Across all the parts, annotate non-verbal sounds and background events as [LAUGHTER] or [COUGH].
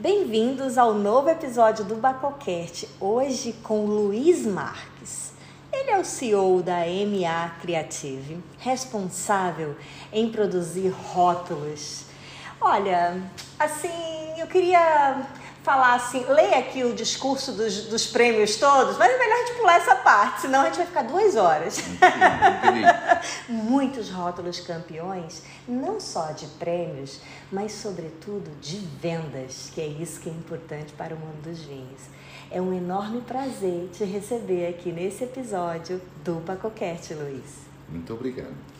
Bem-vindos ao novo episódio do Bacocast, hoje com Luiz Marques. Ele é o CEO da MA Creative, responsável em produzir rótulos. Olha, assim, eu queria falar assim, leia aqui o discurso dos, dos prêmios todos, mas é melhor a gente pular essa parte, senão a gente vai ficar duas horas. [LAUGHS] Muitos rótulos campeões, não só de prêmios, mas sobretudo de vendas, que é isso que é importante para o mundo dos vinhos. É um enorme prazer te receber aqui nesse episódio do Pacoquete, Luiz. Muito obrigado.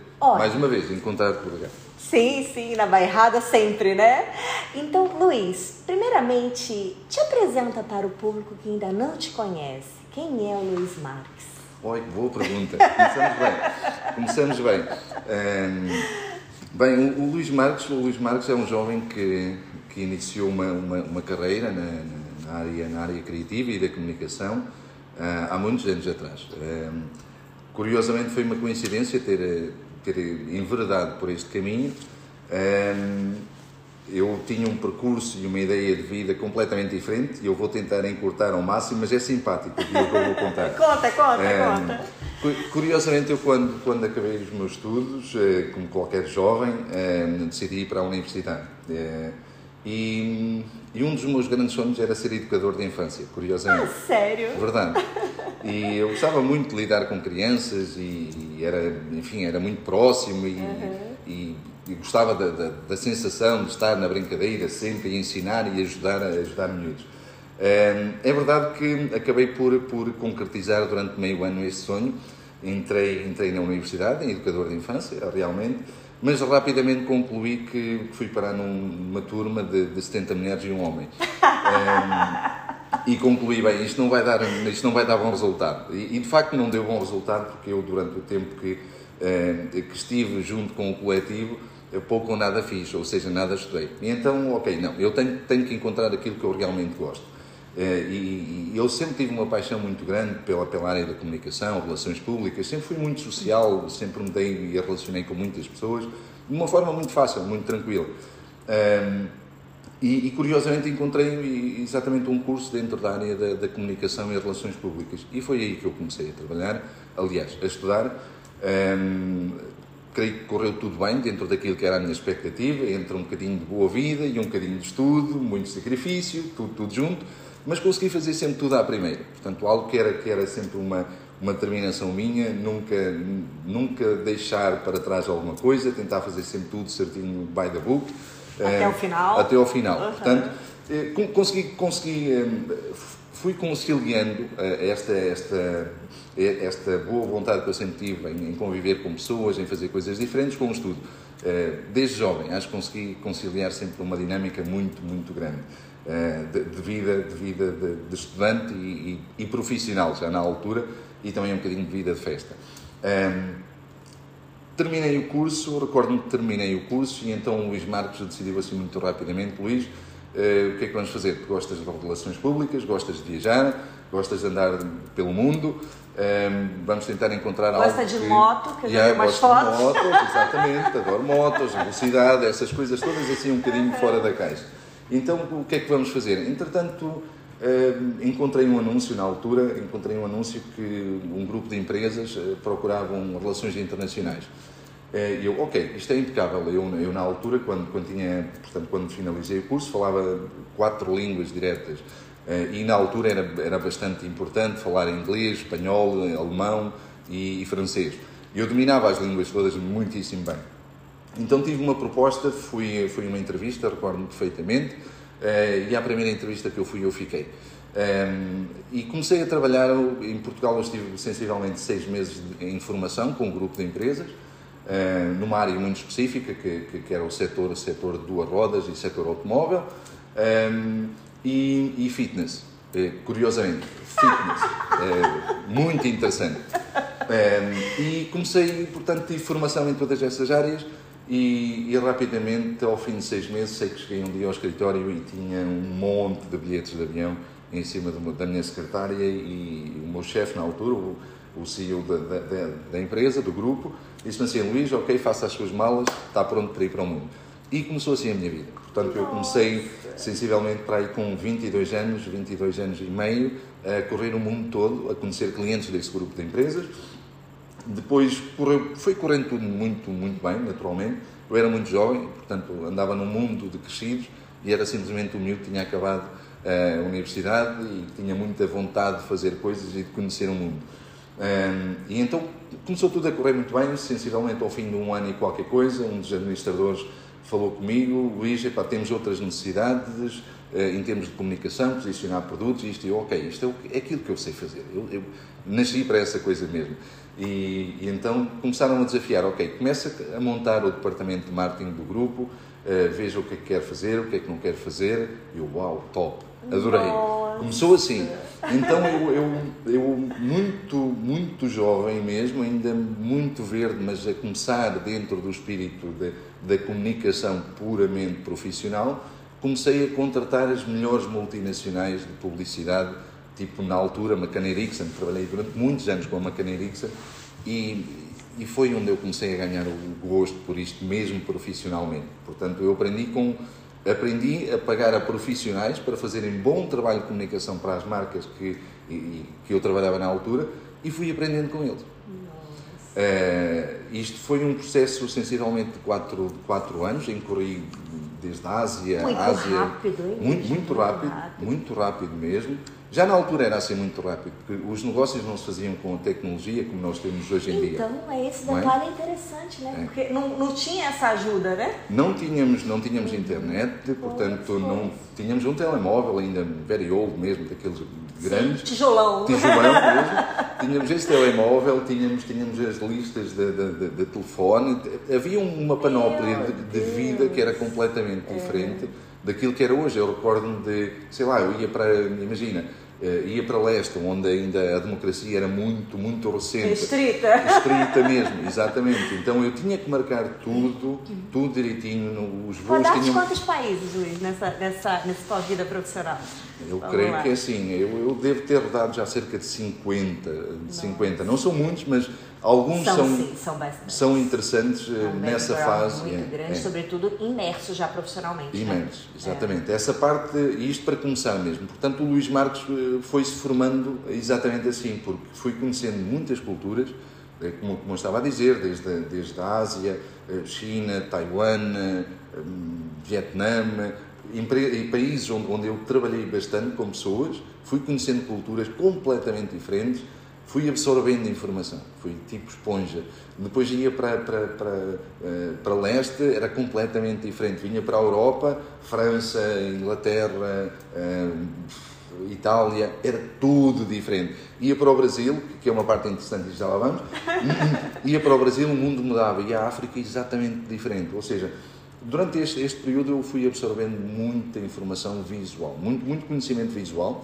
Olha. Mais uma vez, encontrar por lugar. Sim, sim, na bairrada sempre, né? Então, Luiz, primeiramente, te apresenta para o público que ainda não te conhece. Quem é o Luiz Marques? Oi, boa pergunta. Começamos bem. Começamos bem. Hum, bem, o, o, Luís Marques, o Luís Marques é um jovem que, que iniciou uma, uma, uma carreira na, na, área, na área criativa e da comunicação uh, há muitos anos atrás. Um, curiosamente foi uma coincidência ter ter enveredado por este caminho. Eu tinha um percurso e uma ideia de vida completamente diferente e eu vou tentar encurtar ao máximo, mas é simpático o que eu vou contar. [LAUGHS] conta, conta, um, conta. Curiosamente, eu quando, quando acabei os meus estudos, eh, como qualquer jovem, decidi ir para a universidade. Eh, e, e, um dos meus grandes sonhos era ser educador de infância, curiosamente. Ah, sério? Verdade. E eu gostava muito de lidar com crianças e, e era, enfim, era muito próximo e, uhum. e, e gostava da, da, da, sensação de estar na brincadeira sempre e ensinar e ajudar, ajudar miúdos. É verdade que acabei por, por concretizar durante meio ano esse sonho. Entrei, entrei na universidade, em educador de infância, realmente, mas rapidamente concluí que fui parar numa turma de, de 70 mulheres e um homem. um, e concluí, bem, isto não vai dar, isto não vai dar bom resultado. E, e, de facto não deu bom resultado porque eu, durante o tempo que, que estive junto com o coletivo, pouco ou nada fiz, ou seja, nada estudei. E então, ok, não, eu tenho, tenho que encontrar aquilo que eu realmente gosto. Eh, e, eu sempre tive uma paixão muito grande pela, pela área da comunicação, relações públicas, sempre fui muito social, sempre me dei e relacionei com muitas pessoas, de uma forma muito fácil, muito tranquila. Um, e, e, curiosamente encontrei exatamente um curso dentro da área da, da, comunicação e relações públicas. E foi aí que eu comecei a trabalhar, aliás, a estudar. Um, creio que correu tudo bem dentro daquilo que era a minha expectativa, entre um bocadinho de boa vida e um bocadinho de estudo, muito sacrifício, tudo, tudo junto mas consegui fazer sempre tudo à primeira. Portanto, algo que era, que era sempre uma, uma determinação minha, nunca, nunca deixar para trás alguma coisa, tentar fazer sempre tudo certinho by the book. Até ao final. Até ao final. Uhum. Portanto, eh, consegui, consegui, eh, fui conciliando eh, esta, esta, esta boa vontade que eu sempre tive em, conviver com pessoas, em fazer coisas diferentes com o estudo. Desde jovem, acho que consegui conciliar sempre uma dinâmica muito, muito grande. Eh, de, de, vida, de, vida de, de estudante e, e, e, profissional já na altura e também um bocadinho de vida de festa. Um, ehm, terminei o curso, recordo-me que terminei o curso e então o Luís Marcos decidiu assim muito rapidamente, Luís, uh, o que é que vamos fazer? Tu gostas de relações públicas, gostas de viajar, gostas de andar pelo mundo, um, ehm, vamos tentar encontrar Gosta algo Gosta de moto, que já umas fotos. de motos, exatamente, adoro motos, velocidade, essas coisas todas assim um bocadinho fora da caixa. Então, o que é que vamos fazer? Entretanto, eh, encontrei um anúncio na altura, encontrei um anúncio que um grupo de empresas eh, procuravam relações internacionais. Eh, e eu, ok, isto é impecável. Eu, eu na altura, quando, quando, tinha, portanto, quando finalizei o curso, falava quatro línguas diretas. E na altura era, era bastante importante falar inglês, espanhol, alemão e, e francês. Eu dominava as línguas todas muitíssimo bem. Então tive uma proposta, fui, fui uma entrevista, recordo-me perfeitamente, uh, e à primeira entrevista que eu fui eu fiquei. Um, e comecei a trabalhar em Portugal. Eu estive sensivelmente seis meses em formação com um grupo de empresas, uh, numa área muito específica, que, que, que, era o setor, o setor de duas rodas e setor automóvel, um, e, e, fitness. Uh, curiosamente, fitness. Muito interessante. Um, e comecei, portanto, tive formação em todas essas áreas. E, e, rapidamente, ao fim de seis meses, sei que cheguei um dia ao escritório e tinha um monte de bilhetes de avião em cima da minha secretária e o meu chefe na altura, o, o CEO da, da, da, empresa, do grupo, disse-me assim, Luís, ok, faça as suas malas, está pronto para ir para o mundo. E começou assim a minha vida. Portanto, eu comecei sensivelmente para aí com 22 anos, 22 anos e meio, a correr o mundo todo, a conhecer clientes desse grupo de empresas. Depois correu, foi correndo tudo muito, muito bem, naturalmente. Eu era muito jovem, portanto andava num mundo de crescidos e era simplesmente miúdo que tinha acabado a universidade e tinha muita vontade de fazer coisas e de conhecer o mundo. Um, e então começou tudo a correr muito bem, sensivelmente ao fim de um ano e qualquer coisa, um dos administradores falou comigo, Luís, epá, temos outras necessidades uh, em termos de comunicação, posicionar produtos, isto e ok, isto é, é aquilo que eu sei fazer, eu, eu nasci para essa coisa mesmo. E, e, então começaram a desafiar, ok, começa a montar o departamento de marketing do grupo, uh, veja o que é que quer fazer, o que é que não quer fazer, e eu, uau, top, Adorei. Nossa. Começou assim. Então eu, eu, eu, muito, muito jovem mesmo, ainda muito verde, mas a começar dentro do espírito de, da comunicação puramente profissional, comecei a contratar as melhores multinacionais de publicidade, tipo na altura McCann Erickson, trabalhei durante muitos anos com a McCann Erickson e, e foi onde eu comecei a ganhar o gosto por isto mesmo profissionalmente. Portanto, eu aprendi com aprendi a pagar a profissionais para fazerem bom trabalho de comunicação para as marcas que, que eu trabalhava na altura e fui aprendendo com eles. Uh, isto foi um processo sensivelmente de 4 quatro, anos, em corri desde a Ásia, muito Ásia, rápido, muito, muito, muito rápido, rápido, muito rápido mesmo. Já na altura era assim muito rápido, porque os negócios não se faziam com a tecnologia como nós temos hoje em então, dia. Então, é esse detalhe é? interessante, né? É. Porque não, não tinha essa ajuda, né? Não tínhamos, não tínhamos internet, portanto, não tínhamos um telemóvel ainda very old mesmo, daqueles grandes. Sim, tijolão. Tijolão [LAUGHS] mesmo. tínhamos esse telemóvel, tínhamos, tínhamos as listas de, de, de, telefone. Havia uma panóplia de, de, vida que era completamente é. diferente daquilo que era hoje. Eu recordo-me de, sei lá, eu ia para, imagina, ia para leste, onde ainda a democracia era muito, muito recente. Estrita. [LAUGHS] Estrita mesmo, exatamente. Então eu tinha que marcar tudo, tudo direitinho. Os voos Rodaste tinham... quantos países, Luís, nessa, nessa, nessa tua vida profissional? Eu Vamos creio lá. que é assim, eu, eu devo ter rodado já cerca de 50, de 50. Não são muitos, mas Alguns são, são, sim, são, são interessantes eh, um nessa fase. Muito é, grande, é. sobretudo imersos já profissionalmente. Imersos, né? exatamente. É. Essa parte, isto para começar mesmo. Portanto, o Luís Marcos eh, foi-se formando exatamente assim, porque fui conhecendo muitas culturas, eh, como, como eu estava a dizer, desde, desde a Ásia, China, Taiwan, Vietnã, em, países onde, onde eu trabalhei bastante com pessoas, fui conhecendo culturas completamente diferentes fui absorvendo informação, fui tipo esponja. Depois ia para, para, para, eh, para leste, era completamente diferente. Vinha para a Europa, França, Inglaterra, eh, Itália, era tudo diferente. Ia para o Brasil, que é uma parte interessante e já lá vamos, [LAUGHS] ia para o Brasil, o mundo mudava. Ia à África, exatamente diferente. Ou seja, durante este, este período eu fui absorvendo muita informação visual, muito, muito conhecimento visual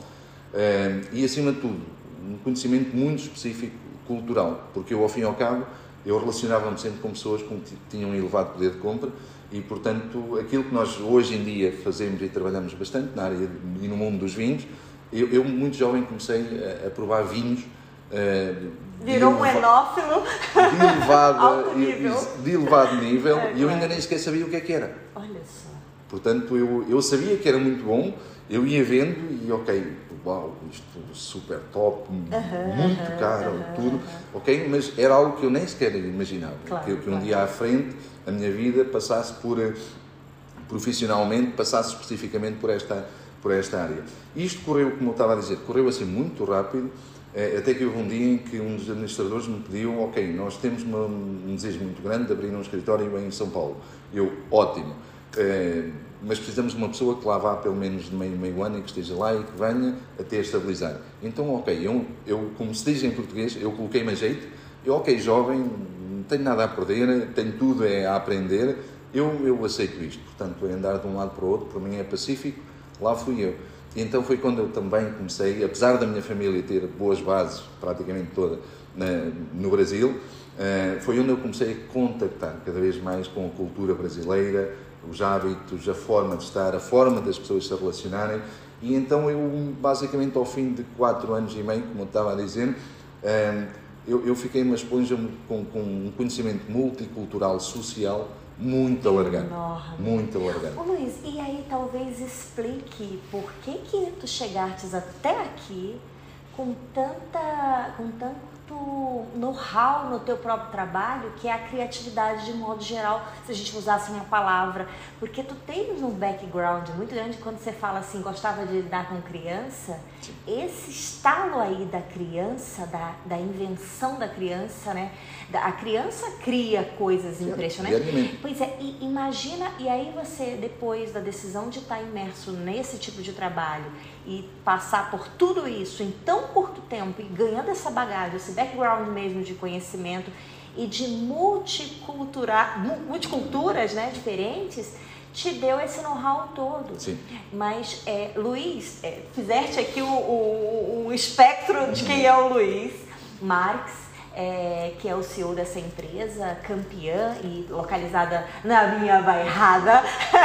eh, e, acima de tudo, um conhecimento muito específico cultural, porque eu, ao fim e ao cabo, eu relacionava-me sempre com pessoas que tinham um elevado poder de compra e, portanto, aquilo que nós hoje em dia fazemos e trabalhamos bastante na área e no mundo dos vinhos, eu, eu muito jovem, comecei a, a provar vinhos. Uh, Virou um enófilo de elevado, [LAUGHS] nível. De elevado nível é, e eu ainda nem sequer sabia o que é que era. Olha só. Portanto, eu, eu sabia que era muito bom, eu ia vendo e, ok, uau, isto super top, muito caro, tudo, ok? Mas era algo que eu nem sequer imaginava. Claro, que, que um claro. dia à frente a minha vida passasse por, eh, profissionalmente, passasse especificamente por esta, por esta área. Isto correu, como eu estava a dizer, correu assim muito rápido, eh, até que houve um dia em que um dos administradores me pediu, ok, nós temos uma, um desejo muito grande de abrir um escritório em São Paulo. Eu, ótimo. Eh, mas precisamos de uma pessoa que lá vá pelo menos de meio, meio ano e que esteja lá e que venha até estabilizar. Então, ok, eu, eu como se diz em português, eu coloquei-me a jeito, eu, ok, jovem, não tenho nada a perder, tenho tudo é a aprender, eu, eu aceito isto. Portanto, é andar de um lado para o outro, para mim é pacífico, lá fui eu. E então foi quando eu também comecei, apesar da minha família ter boas bases, praticamente toda, na, no Brasil, uh, foi onde eu comecei a contactar cada vez mais com a cultura brasileira, os hábitos, a forma de estar, a forma das pessoas se relacionarem. E então eu, basicamente, ao fim de quatro anos e meio, como eu estava a dizer, eu, eu fiquei uma esponja com, com um conhecimento multicultural, social, muito alargado. Enorme. Muito alargado. Ô Luiz, e aí talvez explique por que que tu chegastes até aqui com tanta, com tanto know-how no teu próprio trabalho, que é a criatividade de modo geral, se a gente usasse a palavra, porque tu tens um background muito grande quando você fala assim, gostava de lidar com criança, Sim. esse estalo aí da criança, da, da invenção da criança, né? A criança cria coisas Sim, impressionantes. Pois é, e imagina, e aí você, depois da decisão de estar imerso nesse tipo de trabalho e passar por tudo isso em tão curto tempo e ganhando essa bagagem, esse background mesmo de conhecimento e de multicultura, multiculturas né, diferentes, te deu esse know-how todo. Sim. Mas, é, Luiz, é, fizeste aqui o, o, o espectro de quem é o Luiz Marx, é, que é o CEO dessa empresa, campeã e localizada na minha bairrada. Sim,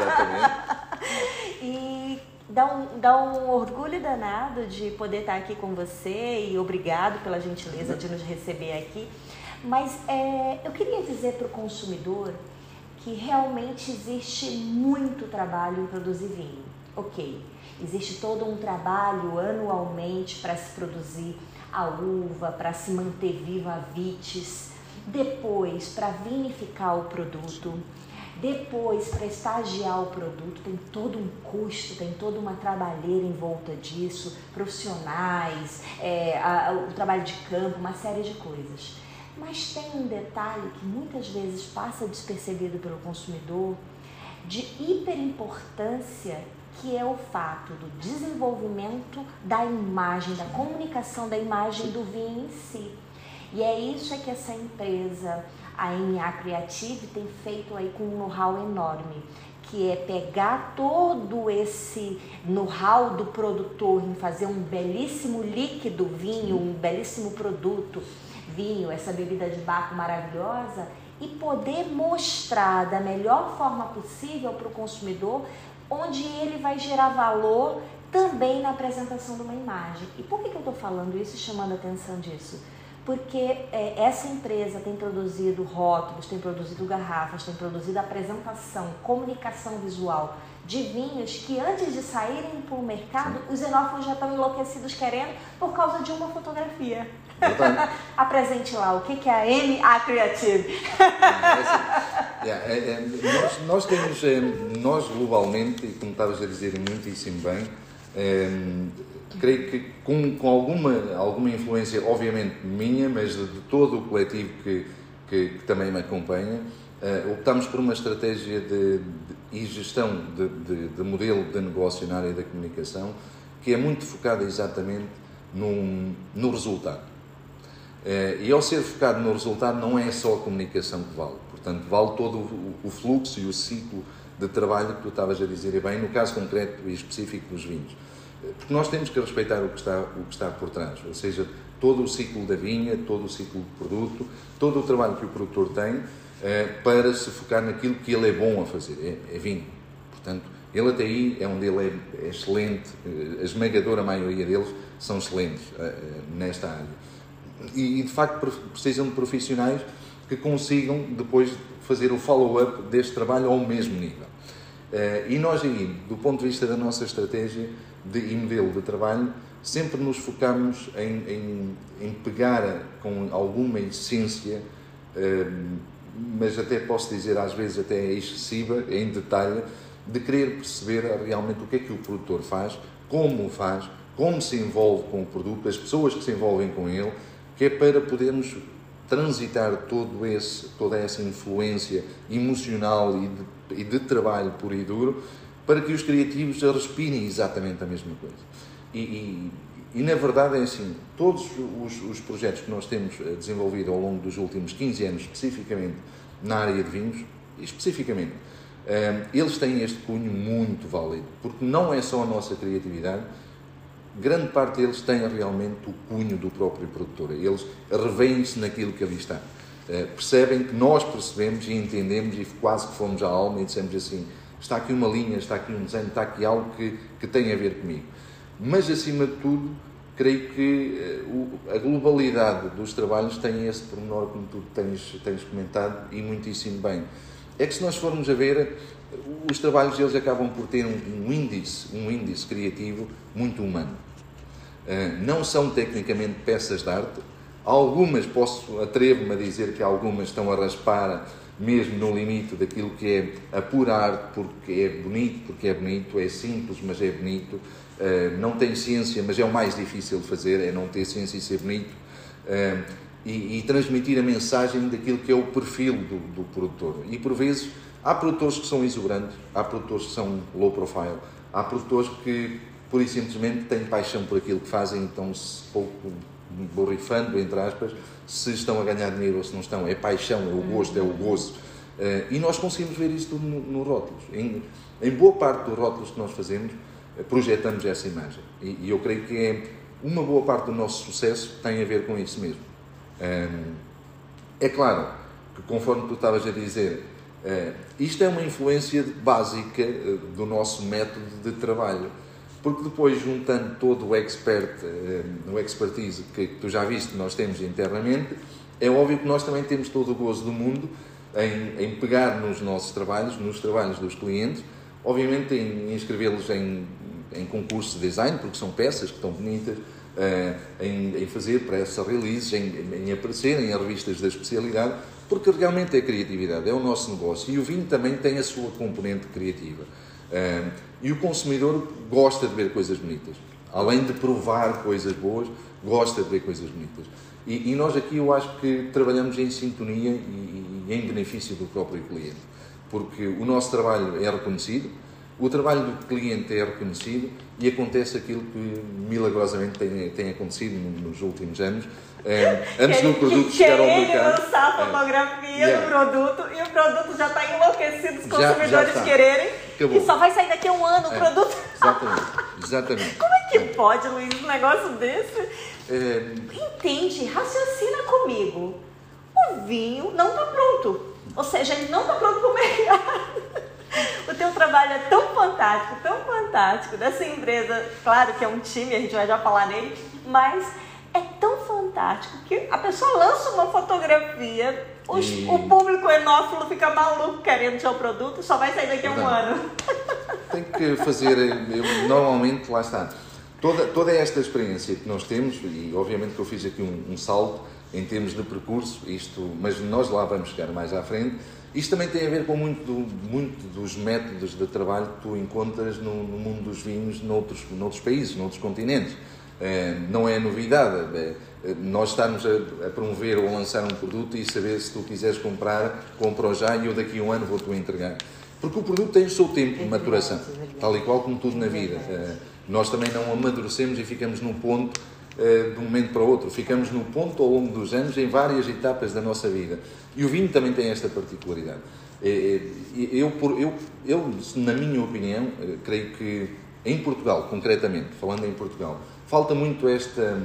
exatamente. [LAUGHS] e dá um, dá um orgulho danado de poder estar aqui com você e obrigado pela gentileza de nos receber aqui. Mas é, eu queria dizer para o consumidor que realmente existe muito trabalho em produzir vinho. Ok, existe todo um trabalho anualmente para se produzir a uva, para se manter viva a vites, depois para vinificar o produto depois, para estagiar o produto, tem todo um custo, tem toda uma trabalheira em volta disso, profissionais, é, a, o trabalho de campo, uma série de coisas. Mas tem um detalhe que muitas vezes passa despercebido pelo consumidor de hiperimportância que é o fato do desenvolvimento da imagem, da comunicação da imagem do vinho em si. E é isso é que essa empresa a NA Creative tem feito aí com um know-how enorme, que é pegar todo esse know-how do produtor em fazer um belíssimo líquido vinho, um belíssimo produto vinho, essa bebida de barco maravilhosa e poder mostrar da melhor forma possível para o consumidor onde ele vai gerar valor também na apresentação de uma imagem. E por que, que eu estou falando isso e chamando a atenção disso? Porque é, essa empresa tem produzido rótulos, tem produzido garrafas, tem produzido apresentação, comunicação visual de vinhos que antes de saírem para o mercado, Sim. os xenófobos já estão enlouquecidos querendo por causa de uma fotografia. [LAUGHS] Apresente lá, o que, que é a MA Creative? É, é, é, nós, nós, temos, é, nós globalmente, como estavas a dizer muitíssimo bem, é, creio que com, com alguma, alguma influência, obviamente minha, mas de, de todo o coletivo que, que, que também me acompanha, uh, optamos por uma estratégia de, de e gestão de, de, de, modelo de negócio na área da comunicação que é muito focada exatamente num, no resultado. Uh, e ao ser focado no resultado, não é só a comunicação que vale, portanto, vale todo o, o fluxo e o ciclo de trabalho que tu estavas a dizer, e bem, no caso concreto e específico dos vinhos. Porque nós temos que respeitar o que está, o que está por trás, ou seja, todo o ciclo da vinha, todo o ciclo do produto, todo o trabalho que o produtor tem eh, para se focar naquilo que ele é bom a fazer, é, é vinho. Portanto, ele até aí é onde ele é, é excelente, eh, a esmagadora maioria deles são excelentes eh, nesta área. E, de facto precisam de profissionais que consigam depois fazer o follow-up deste trabalho ao mesmo nível. E nós aí, do ponto de vista da nossa estratégia, de, e modelo de trabalho, sempre nos focamos em, em, em pegar com alguma essência, eh, mas até posso dizer às vezes até excessiva, em detalhe, de querer perceber realmente o que é que o produtor faz, como o faz, como se envolve com o produto, as pessoas que se envolvem com ele, que é para podermos transitar todo esse, toda essa influência emocional e de, e de trabalho puro e duro para que os criativos respirem exatamente a mesma coisa. E, e, e, na verdade é assim, todos os, os, projetos que nós temos eh, desenvolvido ao longo dos últimos 15 anos, especificamente na área de vinhos, especificamente, eh, eles têm este cunho muito válido, porque não é só a nossa criatividade, grande parte deles tem realmente o cunho do próprio produtor. Eles revêem-se naquilo que ali está. Eh, percebem que nós percebemos e entendemos e quase que fomos à alma e dissemos assim, está aqui uma linha, está aqui um desenho, está aqui algo que, que tem a ver comigo. Mas, acima de tudo, creio que uh, a globalidade dos trabalhos tem esse pormenor, como tu tens, tens comentado, e muitíssimo bem. É que se nós formos a ver, os trabalhos deles acabam por ter um, um índice, um índice criativo muito humano. Uh, não são tecnicamente peças de arte. Algumas, posso, atrevo-me a dizer que algumas estão a raspar mesmo no limite daquilo que é a pura arte, porque é bonito, porque é bonito, é simples, mas é bonito, uh, não tem ciência, mas é o mais difícil de fazer, é não ter ciência e ser bonito, uh, e, e, transmitir a mensagem daquilo que é o perfil do, do, produtor. E por vezes há produtores que são exuberantes, há produtores que são low profile, há produtores que pura e simplesmente têm paixão por aquilo que fazem, então-se pouco borrifando, entre aspas, se estão a ganhar dinheiro ou se não estão. É paixão, é o gosto, é o gozo. Uh, e nós conseguimos ver isso tudo no, no rótulos. Em, em, boa parte dos rótulos que nós fazemos, uh, projetamos essa imagem. E, e, eu creio que é uma boa parte do nosso sucesso tem a ver com isso mesmo. Um, é claro que, conforme tu estavas a dizer, uh, isto é uma influência básica do nosso método de trabalho porque depois juntando todo o expert, eh, o expertise que tu já viste que nós temos internamente, é óbvio que nós também temos todo o gozo do mundo em, em pegar nos nossos trabalhos, nos trabalhos dos clientes, obviamente em inscrevê-los em, em concursos de design, porque são peças que estão bonitas, uh, em, em, fazer press releases, em, em aparecer em revistas da especialidade, porque realmente é criatividade, é o nosso negócio e o vinho também tem a sua componente criativa. E o consumidor gosta de ver coisas bonitas. Além de provar coisas boas, gosta de ver coisas bonitas. E, e nós aqui eu acho que trabalhamos em sintonia e, e, em benefício do próprio cliente. Porque o nosso trabalho é reconhecido, o trabalho do cliente é reconhecido e acontece aquilo que milagrosamente tem, tem acontecido nos últimos anos. É, antes do produto que chegar ao mercado. lançar a fotografia é, yeah. do produto e o produto já está enlouquecido, os consumidores já, já quererem. Acabou. E só vai sair daqui a um ano o é, produto. Exatamente, exatamente. [LAUGHS] Como é que pode, Luiz, um negócio desse? É... Entende, raciocina comigo. O vinho não está pronto. Ou seja, ele não está pronto para o mercado. [LAUGHS] O teu trabalho é tão fantástico, tão fantástico, dessa empresa, claro que é um time, a gente vai já falar nele, mas é tão fantástico que a pessoa lança uma fotografia, os, e... o público enófilo fica maluco querendo seu produto, só vai sair daqui a um ano. Tem que fazer, eu, normalmente, lá está, toda, toda esta experiência que nós temos, e obviamente que eu fiz aqui um, um salto em termos de percurso, isto, mas nós lá vamos chegar mais à frente, isto também tem a ver com muito, do, muito dos métodos de trabalho que tu encontras no, no mundo dos vinhos noutros, noutros países, noutros continentes. É, não é novidade. É, nós estamos a, promover ou a lançar um produto e saber se tu quiseres comprar, compra já e eu daqui a um ano vou-te entregar. Porque o produto tem o seu tempo de maturação, tal e qual como tudo na vida. É, nós também não amadurecemos e ficamos num ponto de um momento para o outro. Ficamos no ponto ao longo dos anos, em várias etapas da nossa vida. E o vinho também tem esta particularidade. Eu, eu, eu na minha opinião, creio que em Portugal, concretamente, falando em Portugal, falta muito esta,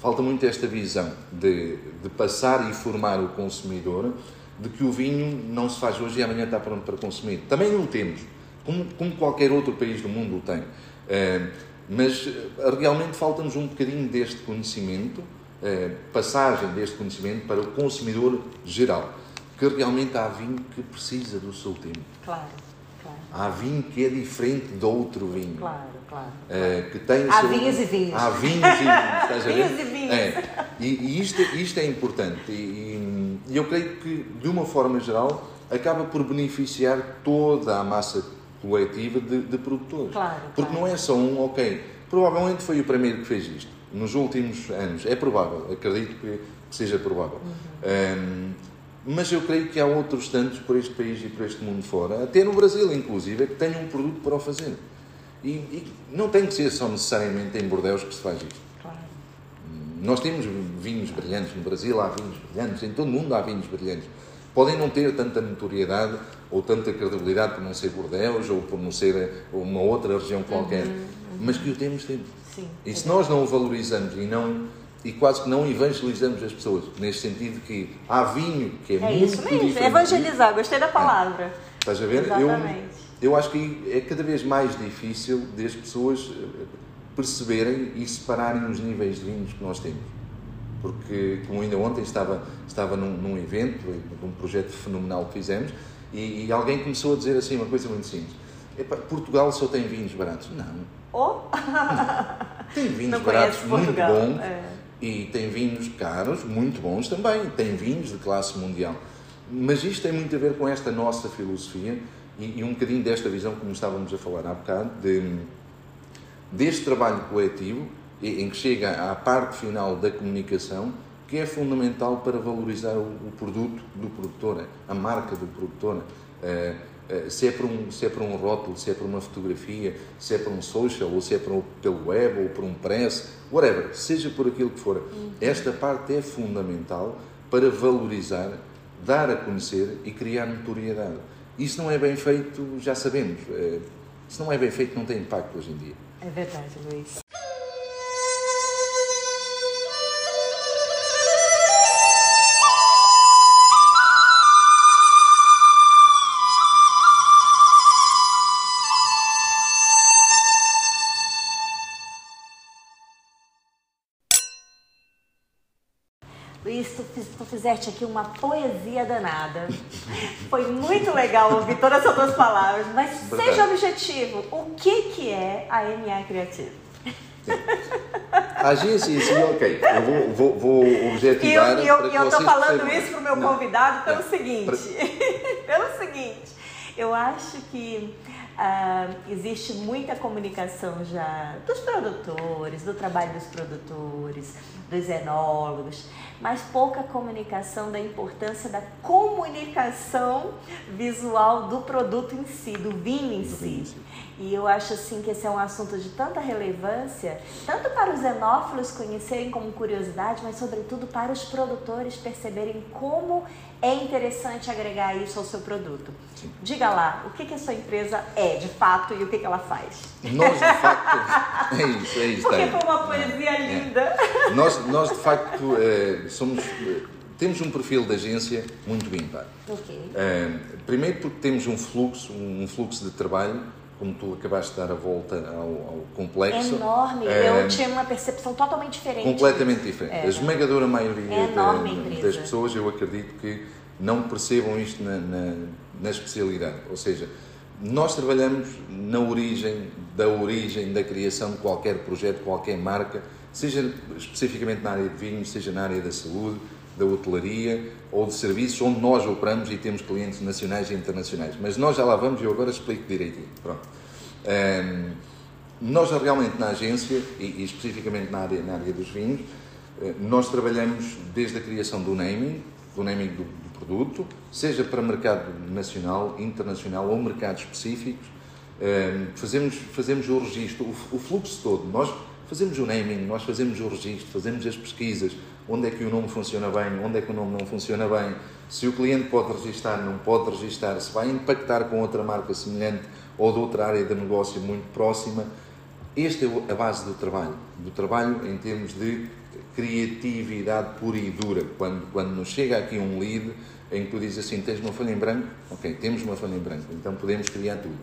falta muito esta visão de, de passar e formar o consumidor de que o vinho não se faz hoje e amanhã está pronto para consumir. Também o temos, como, como qualquer outro país do mundo o tem. Mas eh, realmente falta-nos um bocadinho deste conhecimento, eh, passagem deste conhecimento para o consumidor geral, que realmente há vinho que precisa do seu tempo. Claro, claro. Há vinho que é diferente de outro vinho. Claro, claro. Eh, que tem há seu... vinhos e vinhos. Há vinhos e vinhos. Estás a [LAUGHS] ver? vinhos e vinhos. É. E, e isto, isto é importante. E, e eu creio que, de uma forma geral, acaba por beneficiar toda a massa coletiva de, de produtores. Claro, Porque claro. não é só um, ok, provavelmente foi o primeiro que fez isto. nos últimos anos. É provável, acredito que seja provável. Uhum. Um, mas eu creio que há outros tantos por este país e por este mundo fora, até no Brasil, inclusive, que tenham um produto para o fazer. E, e não tem que ser só necessariamente em Bordeus que se faz isto. Claro. Nós temos vinhos brilhantes no Brasil, há vinhos brilhantes, em todo o mundo há vinhos brilhantes. Podem não ter tanta notoriedade ou tanta credibilidade por não ser Bordeus ou por não ser uma outra região qualquer, uhum, uhum. mas que o temos, temos. Sim, e se nós não o valorizamos e não e quase que não evangelizamos as pessoas, nesse sentido que há vinho que é, é muito isso mesmo, evangelizar, gostei da palavra. É. Estás a ver? Exatamente. Eu, eu acho que é cada vez mais difícil das pessoas eh, perceberem e separarem os níveis de vinhos que nós temos. Porque, como ainda ontem estava, estava num, num evento, num projeto fenomenal que fizemos, e, e, alguém começou a dizer assim uma coisa muito simples. Portugal só tem vinhos baratos. Não. Oh? [LAUGHS] tem vinhos baratos muito bons. É e tem vinhos caros, muito bons também, tem vinhos de classe mundial. Mas isto tem muito a ver com esta nossa filosofia e, e um bocadinho desta visão, como estávamos a falar há bocado, de, deste trabalho coletivo, em que chega à parte final da comunicação, que é fundamental para valorizar o, o produto do produtor, a marca do produtor. Uh, se é, por um, se é por um rótulo, se é por uma fotografia, se é por um social, ou se é por pelo web, ou por um press, whatever, seja por aquilo que for, uhum. esta parte é fundamental para valorizar, dar a conhecer e criar notoriedade. Isso não é bem feito, já sabemos. Eh, se não é bem feito, não tem impacto hoje em dia. É verdade, Luís. Tu, fizeste aqui uma poesia danada. Foi muito legal ouvir todas essas tuas palavras, mas seja objetivo, o que, que é a MA Criativa? A agência sim, ok. Eu vou, vou, vou objetivar. E eu estou falando percebam. isso para o meu convidado pelo Não. seguinte. [LAUGHS] pelo seguinte, eu acho que Uh, existe muita comunicação já dos produtores, do trabalho dos produtores, dos enólogos, mas pouca comunicação da importância da comunicação visual do produto em si, do vinho em si. E eu acho assim que esse é um assunto de tanta relevância, tanto para os enófilos conhecerem como curiosidade, mas sobretudo para os produtores perceberem como é interessante agregar isso ao seu produto. Diga lá, o que, que a sua empresa é de fato e o que, que ela faz? Nós, de facto, [LAUGHS] é isso, é isso. Porque foi uma poesia é. linda. É. Nós, nós, de facto, é, somos, temos um perfil de agência muito ímpar. Okay. É, primeiro porque temos um fluxo, um fluxo de trabalho como tu acabaste de dar a volta ao, ao complexo. É enorme, é, eu tinha uma percepção totalmente diferente. Completamente diferente. É. A esmagadora maioria é da, das pessoas, eu acredito que não percebam isto na, na, na, especialidade. Ou seja, nós trabalhamos na origem, da origem da criação de qualquer projeto, qualquer marca, seja especificamente na área de vinhos, seja na área da saúde, da hotelaria ou de serviços onde nós operamos e temos clientes nacionais e internacionais. Mas nós já lá vamos e eu agora explico direitinho. Pronto. Um, nós realmente na agência, e, e, especificamente na área, na área dos vinhos, eh, nós trabalhamos desde a criação do naming, do naming do, do produto, seja para mercado nacional, internacional ou mercados específicos, um, fazemos, fazemos o registro, o, o fluxo todo. Nós fazemos o naming, nós fazemos o registro, fazemos as pesquisas, onde é que o nome funciona bem, onde é que o nome não funciona bem, se o cliente pode registar, não pode registar, se vai impactar com outra marca semelhante ou de outra área de negócio muito próxima. Esta é a base do trabalho, do trabalho em termos de criatividade pura e dura. Quando, quando nos chega aqui um lead em que tu dizes assim, tens uma folha em branco? Ok, temos uma folha em branco, então podemos criar tudo.